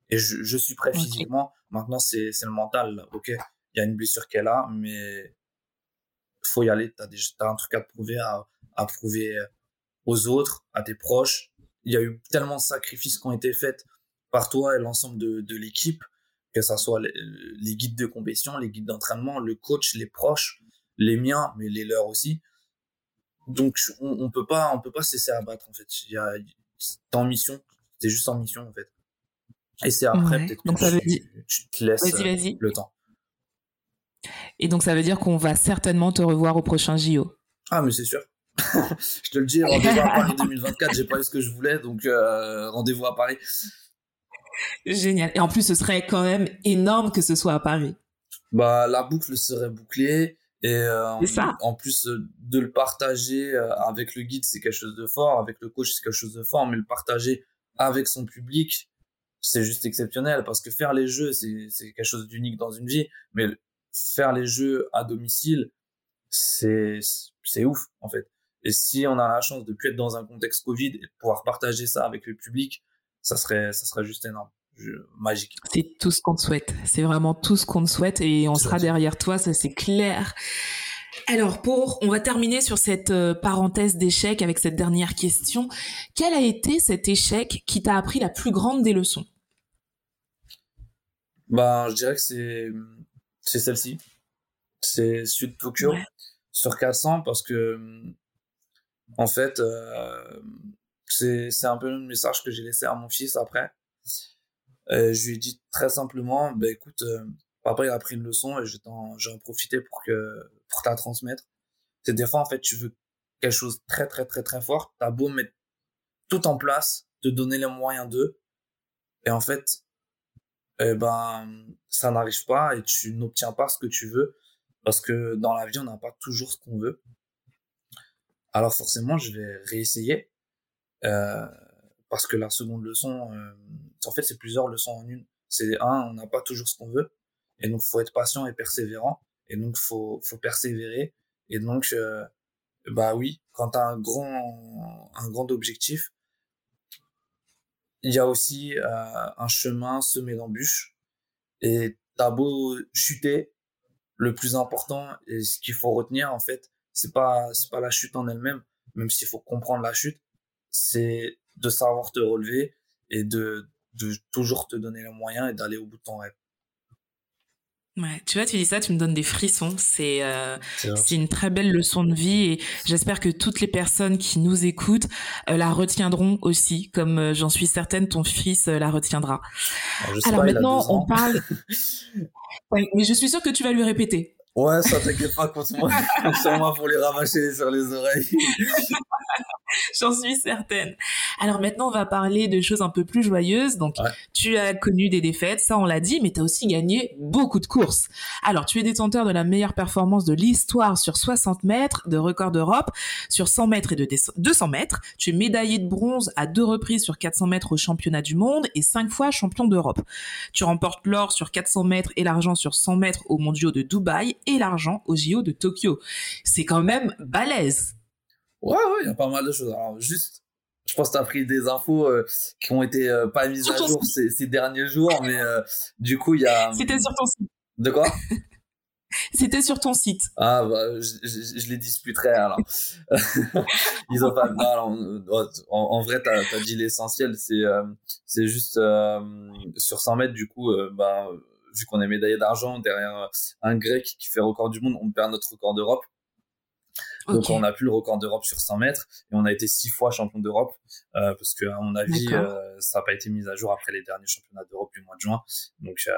Et je, je suis prêt physiquement. Maintenant c'est c'est le mental. Ok il y a une blessure qu'elle a mais faut y aller. T'as as un truc à prouver à, à prouver aux autres à tes proches il y a eu tellement de sacrifices qui ont été faits par toi et l'ensemble de, de l'équipe, que ça soit les, guides de compétition, les guides d'entraînement, le coach, les proches, les miens, mais les leurs aussi. Donc on, on peut pas, on peut pas cesser à battre en fait. Il y a, en mission, t'es juste en mission en fait. Et c'est après peut-être que ça tu, tu, te laisses le temps. Et donc ça veut dire qu'on va certainement te revoir au prochain JO. Ah mais c'est sûr. Je te le dis, rendez-vous à Paris *laughs* 2024, j'ai pas eu ce que je voulais, donc euh, rendez-vous à Paris. Génial. Et en plus, ce serait quand même énorme que ce soit à Paris. Bah, la boucle serait bouclée. Et euh, ça. en plus euh, de le partager avec le guide, c'est quelque chose de fort. Avec le coach, c'est quelque chose de fort. Mais le partager avec son public, c'est juste exceptionnel. Parce que faire les jeux, c'est quelque chose d'unique dans une vie. Mais faire les jeux à domicile, c'est ouf, en fait. Et si on a la chance de plus être dans un contexte Covid et de pouvoir partager ça avec le public, ça serait, ça serait juste énorme. magique. C'est tout ce qu'on te souhaite. C'est vraiment tout ce qu'on te souhaite et on sera derrière toi, ça c'est clair. Alors pour, on va terminer sur cette euh, parenthèse d'échec avec cette dernière question. Quel a été cet échec qui t'a appris la plus grande des leçons? Ben, je dirais que c'est c'est celle-ci. C'est Sud Tokyo sur 400 parce que en fait, euh, c'est un peu le message que j'ai laissé à mon fils après. Euh, je lui ai dit très simplement, bah écoute, euh, papa il a pris une leçon et je vais en pour que pour te transmettre. C'est des fois en fait tu veux quelque chose de très très très très fort, t'as beau mettre tout en place, te donner les moyens d'eux, et en fait, eh ben ça n'arrive pas et tu n'obtiens pas ce que tu veux parce que dans la vie on n'a pas toujours ce qu'on veut alors forcément je vais réessayer euh, parce que la seconde leçon euh, en fait c'est plusieurs leçons en une c'est un on n'a pas toujours ce qu'on veut et donc faut être patient et persévérant et donc faut faut persévérer et donc euh, bah oui quand t'as un grand un grand objectif il y a aussi un chemin semé d'embûches. Et t'as beau chuter, le plus important et ce qu'il faut retenir en fait, c'est pas c'est pas la chute en elle-même, même s'il faut comprendre la chute, c'est de savoir te relever et de de toujours te donner les moyens et d'aller au bout de ton rêve. Ouais, tu vois, tu dis ça, tu me donnes des frissons. C'est euh, c'est une très belle leçon de vie et j'espère que toutes les personnes qui nous écoutent euh, la retiendront aussi, comme euh, j'en suis certaine, ton fils la retiendra. Alors, maintenant, on parle. *laughs* mais je suis sûre que tu vas lui répéter. Ouais, ça t'inquiète pas contre moi, sur moi pour les ravacher sur les oreilles. *laughs* J'en suis certaine. Alors maintenant, on va parler de choses un peu plus joyeuses. Donc, tu as connu des défaites, ça on l'a dit, mais tu as aussi gagné beaucoup de courses. Alors, tu es détenteur de la meilleure performance de l'histoire sur 60 mètres, de record d'Europe, sur 100 mètres et de 200 mètres. Tu es médaillé de bronze à deux reprises sur 400 mètres au championnat du monde et cinq fois champion d'Europe. Tu remportes l'or sur 400 mètres et l'argent sur 100 mètres aux mondiaux de Dubaï et l'argent aux JO de Tokyo. C'est quand même balèze. Ouais, ouais, il y a pas mal de choses. Alors, juste, je pense que tu as pris des infos euh, qui ont été euh, pas mises à jour ces, ces, derniers jours, mais euh, du coup, il y a. C'était sur ton site. De quoi? *laughs* C'était sur ton site. Ah, bah, je, je, je les disputerai alors. *laughs* Ils ont pas. Non, alors, en, en, vrai, tu as, dit l'essentiel. C'est c'est juste sur 100 mètres, du coup, bah, vu qu'on est médaillé d'argent derrière un grec qui fait record du monde, on perd notre record d'Europe. Donc on a plus le record d'Europe sur 100 mètres et on a été six fois champion d'Europe euh, parce que à mon avis euh, ça n'a pas été mis à jour après les derniers championnats d'Europe du mois de juin. Donc euh,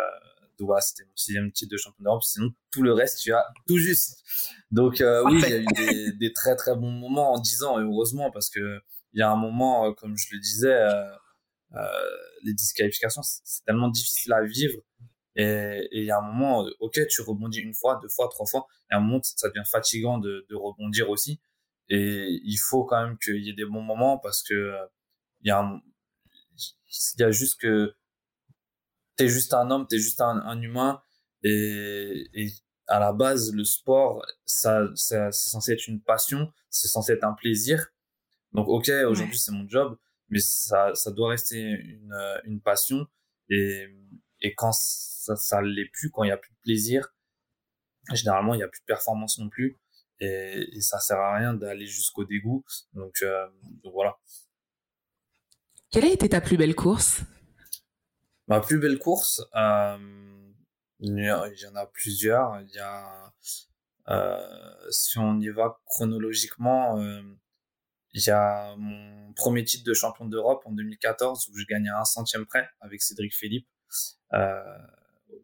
voilà, c'était mon sixième titre de champion d'Europe. Sinon tout le reste tu as tout juste. Donc euh, oui, il y a eu des, des, très très bons moments en 10 ans et heureusement parce que il y a un moment comme je le disais, les disqualifications c'est tellement difficile à vivre et il y a un moment, euh, ok, tu rebondis une fois, deux fois, trois fois, et à un moment, ça devient fatigant de, de rebondir aussi. Et il faut quand même qu'il y ait des bons moments parce que euh, il y a, il y a juste que t'es juste un homme, t'es juste un, un humain, et, et à la base, le sport, ça, c'est censé être une passion, c'est censé être un plaisir. Donc, ok, aujourd'hui c'est mon job, mais ça, ça doit rester une, une passion. Et, et quand ça, ça l'est plus, quand il y a plus de plaisir, généralement il y a plus de performance non plus. Et, et ça sert à rien d'aller jusqu'au dégoût. Donc, euh, donc, voilà. Quelle a été ta plus belle course? Ma plus belle course, euh, il y en a plusieurs. Il y a, euh, si on y va chronologiquement, il y a mon premier titre de champion d'Europe en 2014 où je gagnais un centième près avec Cédric Philippe. Euh,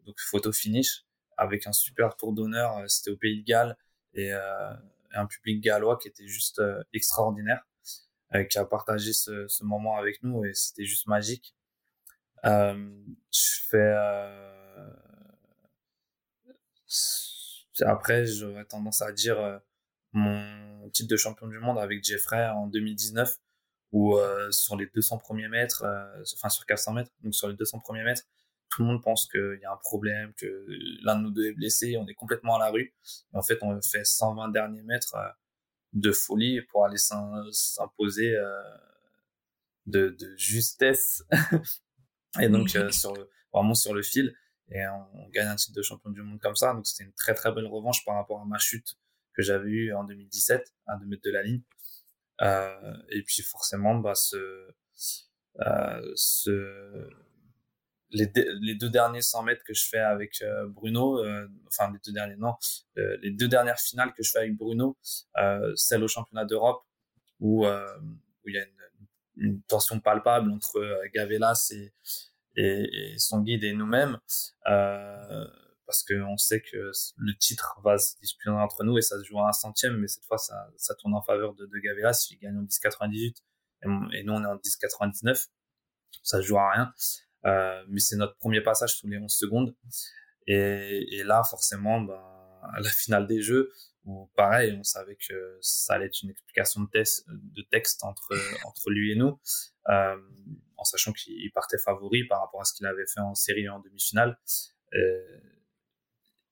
donc photo finish avec un super tour d'honneur. Euh, c'était au Pays de Galles et euh, un public gallois qui était juste extraordinaire, qui a partagé ce, ce, moment avec nous et c'était juste magique. je fais après, j'aurais tendance à dire mon titre de champion du monde avec Jeffrey en 2019, où euh, sur les 200 premiers mètres, euh, enfin sur 400 mètres, donc sur les 200 premiers mètres, tout le monde pense qu'il y a un problème, que l'un de nous deux est blessé, on est complètement à la rue. En fait, on fait 120 derniers mètres euh, de folie pour aller s'imposer de, de, justesse. *laughs* et donc, sur, vraiment sur le fil. Et on, gagne un titre de champion du monde comme ça. Donc, c'était une très, très belle revanche par rapport à ma chute que j'avais eue en 2017, à 2 mètres de la ligne. Euh, et puis, forcément, bah, ce, euh, ce, les, deux derniers 100 mètres que je fais avec euh, Bruno, euh, enfin les deux derniers, non, euh, les deux dernières finales que je fais avec Bruno, celle au championnat d'Europe où il y a une, tension palpable entre Gavelas et, son guide et nous-mêmes, parce qu'on sait que le titre va se disputer entre nous et ça se joue à un centième, mais cette fois ça, tourne en faveur de, de Gavelas, il gagne en 10,98 et, et nous on est en 10,99, ça se joue à rien. Euh, mais c'est notre premier passage tous les 11 secondes. Et, et là, forcément, ben, à la finale des jeux, où pareil, on savait que ça allait être une explication de, texte, de texte entre, *laughs* entre lui et nous, euh, en sachant qu'il partait favori par rapport à ce qu'il avait fait en série en demi-finale. Et,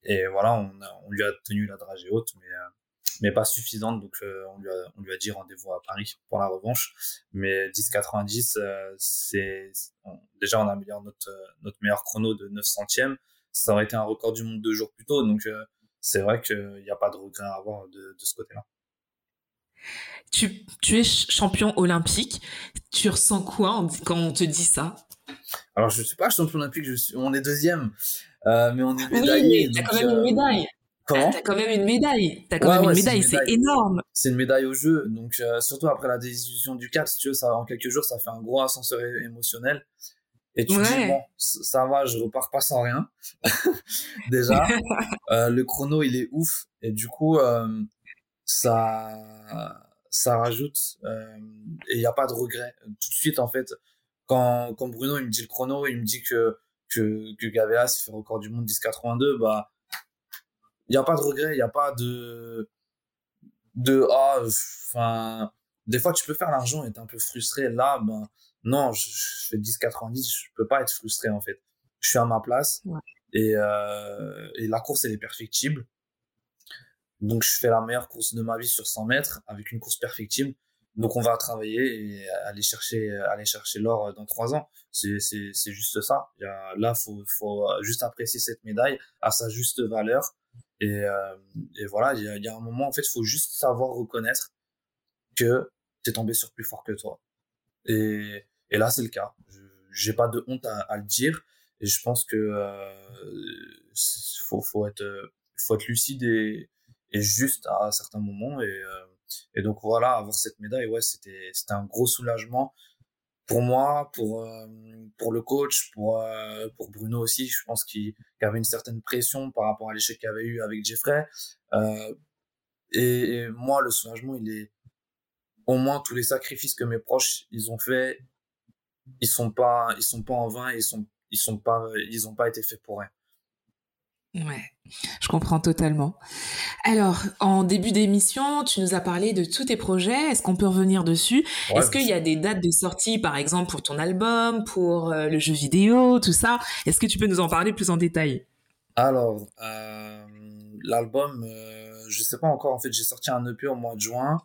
et voilà, on, a, on, lui a tenu la dragée haute, mais, euh, mais pas suffisante. Donc, on, lui a, on lui a dit rendez-vous à Paris pour la revanche. Mais 10,90, c'est déjà on améliore notre notre meilleur chrono de 9 centièmes. Ça aurait été un record du monde deux jours plus tôt. Donc, c'est vrai qu'il n'y a pas de regret à avoir de, de ce côté-là. Tu, tu, es champion olympique. Tu ressens quoi quand on te dit ça? Alors, je ne suis pas champion olympique, je suis, on est deuxième, euh, mais on est médaillé. Oui, t'as quand même une euh, médaille. Comment T'as quand même une médaille. T'as quand même une médaille, c'est énorme. C'est une médaille au jeu. Donc, euh, surtout après la décision du 4, si tu veux, ça, en quelques jours, ça fait un gros ascenseur émotionnel. Et tu dis, bon, ça va, je repars pas sans rien. *laughs* Déjà, *laughs* le chrono, il est ouf. Et du coup, ça ça rajoute euh, et il n'y a pas de regret tout de suite en fait quand quand Bruno il me dit le chrono il me dit que que que Gaveas il fait record du monde 10,82 bah il n'y a pas de regret il n'y a pas de de ah enfin des fois tu peux faire l'argent et être un peu frustré là ben non je, je fais 10,90 je peux pas être frustré en fait je suis à ma place et euh, et la course elle est perfectible donc, je fais la meilleure course de ma vie sur 100 mètres avec une course perfectible. Donc, on va travailler et aller chercher, aller chercher l'or dans trois ans. C'est, c'est, c'est juste ça. Là, faut, faut juste apprécier cette médaille à sa juste valeur. Et, euh, et voilà, il y, y a un moment, en fait, il faut juste savoir reconnaître que t'es tombé sur plus fort que toi. Et, et là, c'est le cas. J'ai pas de honte à, à, le dire. Et je pense que euh, faut, faut être, faut être lucide et, et juste à certains moments. Et, euh, et donc voilà, avoir cette médaille, ouais, c'était un gros soulagement pour moi, pour euh, pour le coach, pour euh, pour Bruno aussi. Je pense qu'il qu avait une certaine pression par rapport à l'échec qu'il avait eu avec Jeffrey. Et, et, moi, le soulagement, il est au moins tous les sacrifices que mes proches ils ont fait, ils sont pas ils sont pas en vain, ils sont ils sont pas ils ont pas été faits pour rien. Ouais, je comprends totalement. Alors, en début d'émission, tu nous as parlé de tous tes projets. Est-ce qu'on peut revenir dessus? Est-ce qu'il y a des dates de sortie, par exemple, pour ton album, pour euh, le jeu vidéo, tout ça? Est-ce que tu peux nous en parler plus en détail? Alors, euh, l'album, euh, je sais pas encore. En fait, j'ai sorti un EP au mois de juin.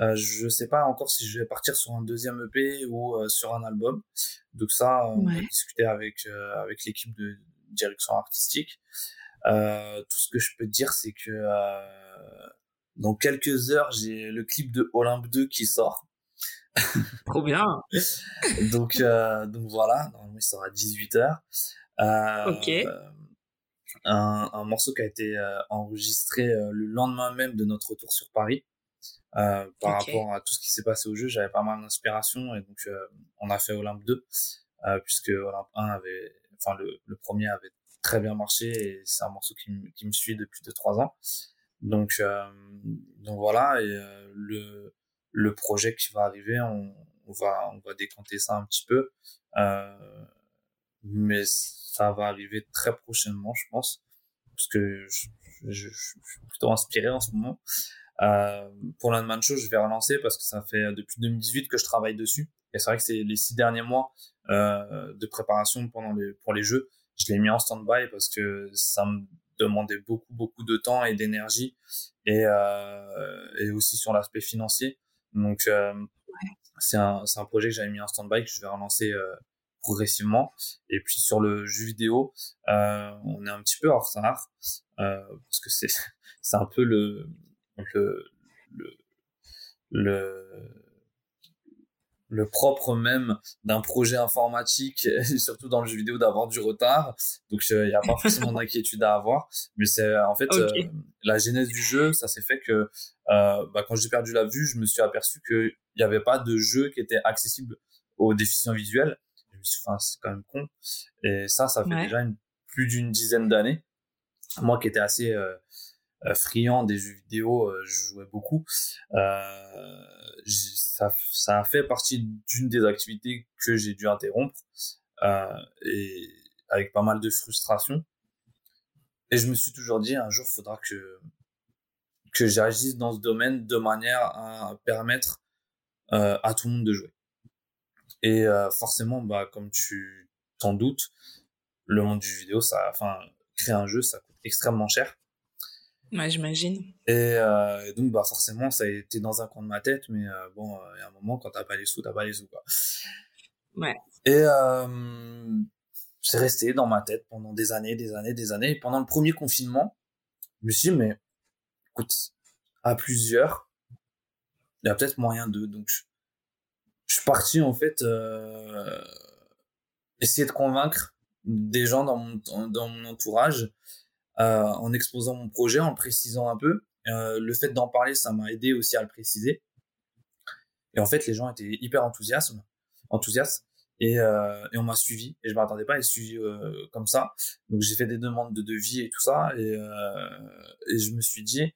Euh, je sais pas encore si je vais partir sur un deuxième EP ou sur un album. Donc ça, on va discuter avec avec l'équipe de direction artistique. Euh, tout ce que je peux te dire, c'est que euh, dans quelques heures, j'ai le clip de Olympe 2 qui sort. *laughs* Trop bien. donc, euh, donc voilà, normalement il sort à 18h. Euh, ok. Un, un, morceau qui a été euh, enregistré le lendemain même de notre retour sur Paris. par rapport à tout ce qui s'est passé au jeu, j'avais pas mal d'inspiration et donc on a fait Olympe 2 puisque Olympe 1 avait, enfin le, le premier avait très bien marché et c'est un morceau qui, qui, me suit depuis 2-3 ans. Donc, euh, donc voilà, et euh, le, le projet qui va arriver, on, on, va, on va décanter ça un petit peu. Euh, mais ça va arriver très prochainement, je pense, parce que je, je, je suis plutôt inspiré en ce moment. Euh, pour l'Unman Show, je vais relancer parce que ça fait depuis 2018 que je travaille dessus. Et c'est vrai que c'est les six derniers mois euh, de préparation pendant les, pour les jeux je l'ai mis en stand-by parce que ça me demandait beaucoup beaucoup de temps et d'énergie et euh, et aussi sur l'aspect financier. Donc euh, c'est un c'est un projet que j'avais mis en stand-by que je vais relancer euh, progressivement. Et puis sur le jeu vidéo euh, on est un petit peu en retard euh, parce que c'est *laughs* c'est un peu le le le, le le propre même d'un projet informatique, et *laughs* surtout dans le jeu vidéo, d'avoir du retard. Donc, il euh, n'y a pas forcément *laughs* d'inquiétude à avoir. Mais c'est euh, en fait euh, la genèse du jeu, ça s'est fait que bah, quand j'ai perdu la vue, je me suis aperçu qu'il n'y avait pas de jeu qui était accessible aux déficients visuels. Je me suis dit, enfin, c'est quand même con. Et ça, ça fait déjà une, plus d'une dizaine d'années. Moi qui étais assez euh, friand des jeux vidéo, euh, je jouais beaucoup. Euh, ça, ça a fait partie d'une des activités que j'ai dû interrompre et avec pas mal de frustration. Et je me suis toujours dit un jour, il faudra que que j'agisse dans ce domaine de manière à permettre euh, à tout le monde de jouer. Et euh, forcément, bah, comme tu t'en doutes, le monde du vidéo, ça, enfin, créer un jeu, ça coûte extrêmement cher. Ouais, j'imagine. Et, euh, donc, bah, forcément, ça a été dans un coin de ma tête, mais euh, bon, il y a un moment, quand t'as pas les sous, t'as pas les sous, quoi. Ouais. Et euh, c'est resté dans ma tête pendant des années, des années, des années. Et pendant le premier confinement, je me suis dit, mais écoute, à plusieurs, il y a peut-être moyen de. Donc, je, je suis parti, en fait, euh, essayer de convaincre des gens dans mon, dans mon entourage euh, en exposant mon projet, en le précisant un peu. Euh, le fait d'en parler, ça m'a aidé aussi à le préciser. Et en fait, les gens étaient hyper enthousiastes, enthousiastes et, euh, et on m'a suivi. Et je m'attendais pas à être suivi euh, comme ça. Donc j'ai fait des demandes de devis et tout ça. Et, euh, et je me suis dit,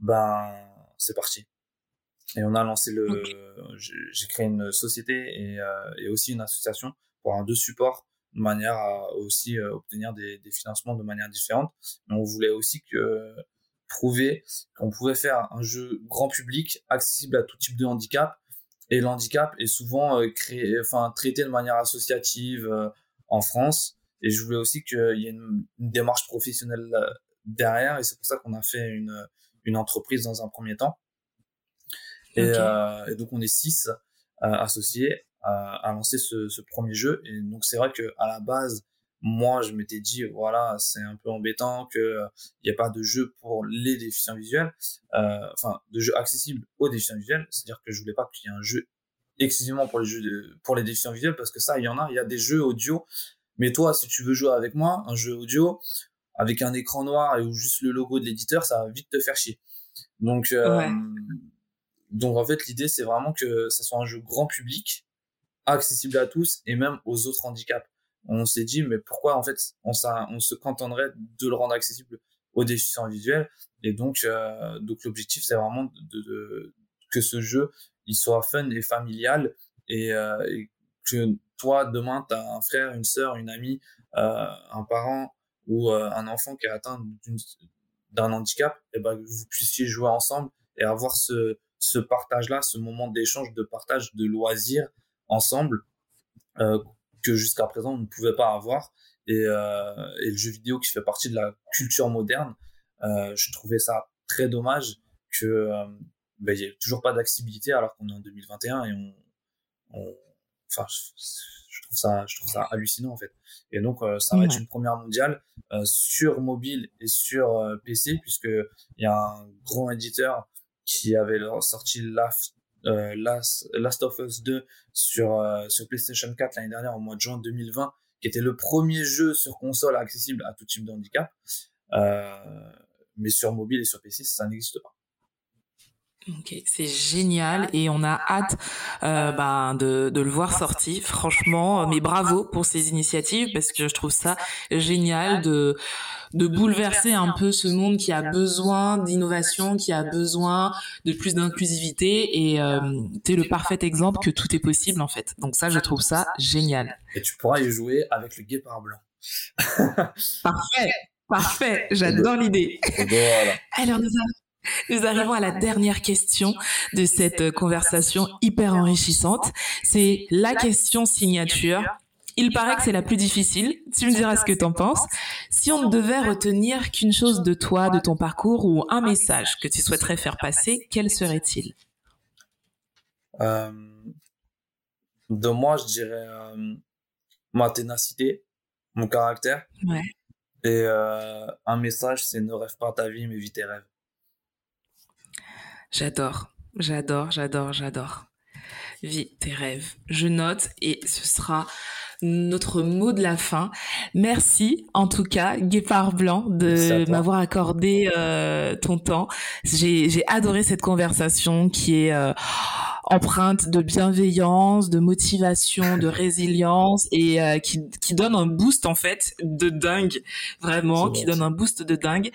ben c'est parti. Et on a lancé le. J'ai créé une société et, euh, et aussi une association pour un deux supports de manière à aussi euh, obtenir des, des financements de manière différente. Mais on voulait aussi que prouver qu'on pouvait faire un jeu grand public accessible à tout type de handicap. Et le handicap est souvent euh, créé enfin traité de manière associative euh, en France. Et je voulais aussi qu'il y ait une, une démarche professionnelle derrière. Et c'est pour ça qu'on a fait une une entreprise dans un premier temps. Et, euh, donc on est six euh, associés à, à lancer ce, ce premier jeu. Et donc c'est vrai que à la base moi je m'étais dit voilà c'est un peu embêtant que euh, il n'y a pas de jeu pour les déficients visuels euh, enfin de jeu accessible aux déficients visuels. C'est à dire que je voulais pas qu'il y ait un jeu exclusivement pour les jeux de- pour les déficients visuels parce que ça il y en a. Il y a des jeux audio. Mais toi si tu veux jouer avec moi un jeu audio avec un écran noir et ou juste le logo de l'éditeur ça va vite te faire chier. Donc euh, Ouais. donc en fait l'idée c'est vraiment que ça soit un jeu grand public accessible à tous et même aux autres handicaps. On s'est dit mais pourquoi en fait on, on se cantonnerait de le rendre accessible aux déficients visuels et donc euh, donc l'objectif c'est vraiment de, de- que ce jeu il soit fun et familial et, euh, que toi demain tu as un frère une sœur une amie euh, un parent ou euh, un enfant qui est atteint d'un handicap et ben que vous puissiez jouer ensemble et avoir ce ce partage là ce moment d'échange de partage de loisirs ensemble euh, que jusqu'à présent on ne pouvait pas avoir. Et, euh, et le jeu vidéo qui fait partie de la culture moderne euh, je trouvais ça très dommage que euh, ben, il y ait toujours pas d'accessibilité alors qu'on est en 2021 et on, on enfin je, trouve ça je trouve ça hallucinant en fait. Et donc euh, ça va être une première mondiale euh, sur mobile et sur euh, PC puisque il y a un grand éditeur qui avait sorti Last, euh, Last, Last of Us 2 sur euh, sur PlayStation 4 l'année dernière au mois de juin 2020 qui était le premier jeu sur console accessible à tout type de handicap euh, mais sur mobile et sur PC ça n'existe pas Ok, c'est génial et on a hâte euh, ben, de, de le voir sorti. Franchement, euh, mais bravo pour ces initiatives parce que je trouve ça génial de de bouleverser un peu ce monde qui a besoin d'innovation, qui a besoin de plus d'inclusivité et euh, t'es le parfait exemple que tout est possible en fait. Donc ça, je trouve ça génial. et tu pourras y jouer avec le guépard blanc Parfait, parfait. *laughs* J'adore l'idée. voilà Alors nous, nous arrivons à la dernière question de cette euh, conversation hyper enrichissante. C'est la question signature. Il paraît que c'est la plus difficile. Tu me diras ce que t'en penses. Si on ne devait retenir qu'une chose de toi, de ton parcours ou un message que tu souhaiterais faire passer, quel serait-il Euh, de moi, je dirais euh, ma ténacité, mon caractère. Ouais. Et euh, un message, c'est ne rêve pas ta vie, mais vis tes rêves. J'adore, j'adore, j'adore, j'adore. Vis tes rêves. Je note et ce sera notre mot de la fin. Merci en tout cas, Guépard Blanc, de m'avoir accordé euh, ton temps. J'ai j'ai adoré cette conversation qui est euh, empreinte de bienveillance, de motivation, de résilience et euh, qui, qui donne un boost en fait de dingue, vraiment, qui donne un boost de dingue.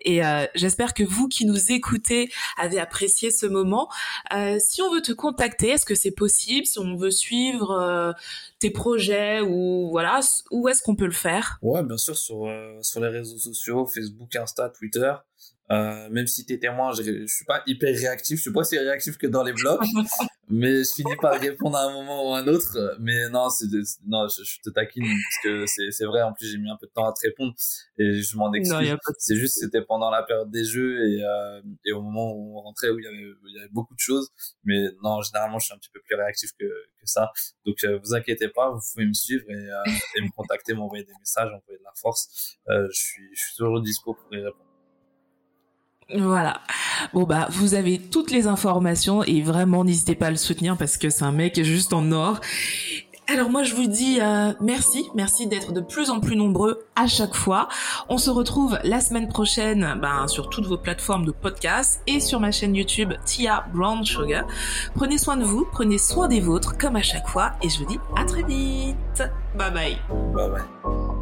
Et euh, j'espère que vous qui nous écoutez avez apprécié ce moment. Euh, si on veut te contacter, est-ce que c'est possible? Si on veut suivre euh, tes projets ou voilà, où est-ce qu'on peut le faire? Ouais, bien sûr, sur, euh, sur les réseaux sociaux, Facebook, Insta, Twitter. Euh, même si t'es témoin, je, je suis pas hyper réactif. Je suis pas aussi réactif que dans les blogs. *laughs* mais je finis par répondre à un moment ou à un autre. Mais non, c'est non, je, te taquine parce que c'est c'est vrai. En plus, j'ai mis un peu de temps à te répondre et je m'en excuse. C'est juste c'était pendant la période des jeux et euh, et au moment où on rentrait où il y avait il y avait beaucoup de choses. Mais non, généralement, je suis un petit peu plus réactif que que ça. Donc, euh, vous inquiétez pas, vous pouvez me suivre et, euh, et me contacter, m'envoyer des messages, m'envoyer de la force. Euh, je suis je suis toujours dispo pour y répondre. Voilà. Bon bah vous avez toutes les informations et vraiment n'hésitez pas à le soutenir parce que c'est un mec juste en or. Alors moi je vous dis euh, merci, merci d'être de plus en plus nombreux à chaque fois. On se retrouve la semaine prochaine ben, sur toutes vos plateformes de podcast et sur ma chaîne YouTube Tia Brown Sugar. Prenez soin de vous, prenez soin des vôtres comme à chaque fois et je vous dis à très vite. Bye bye. Bye bye.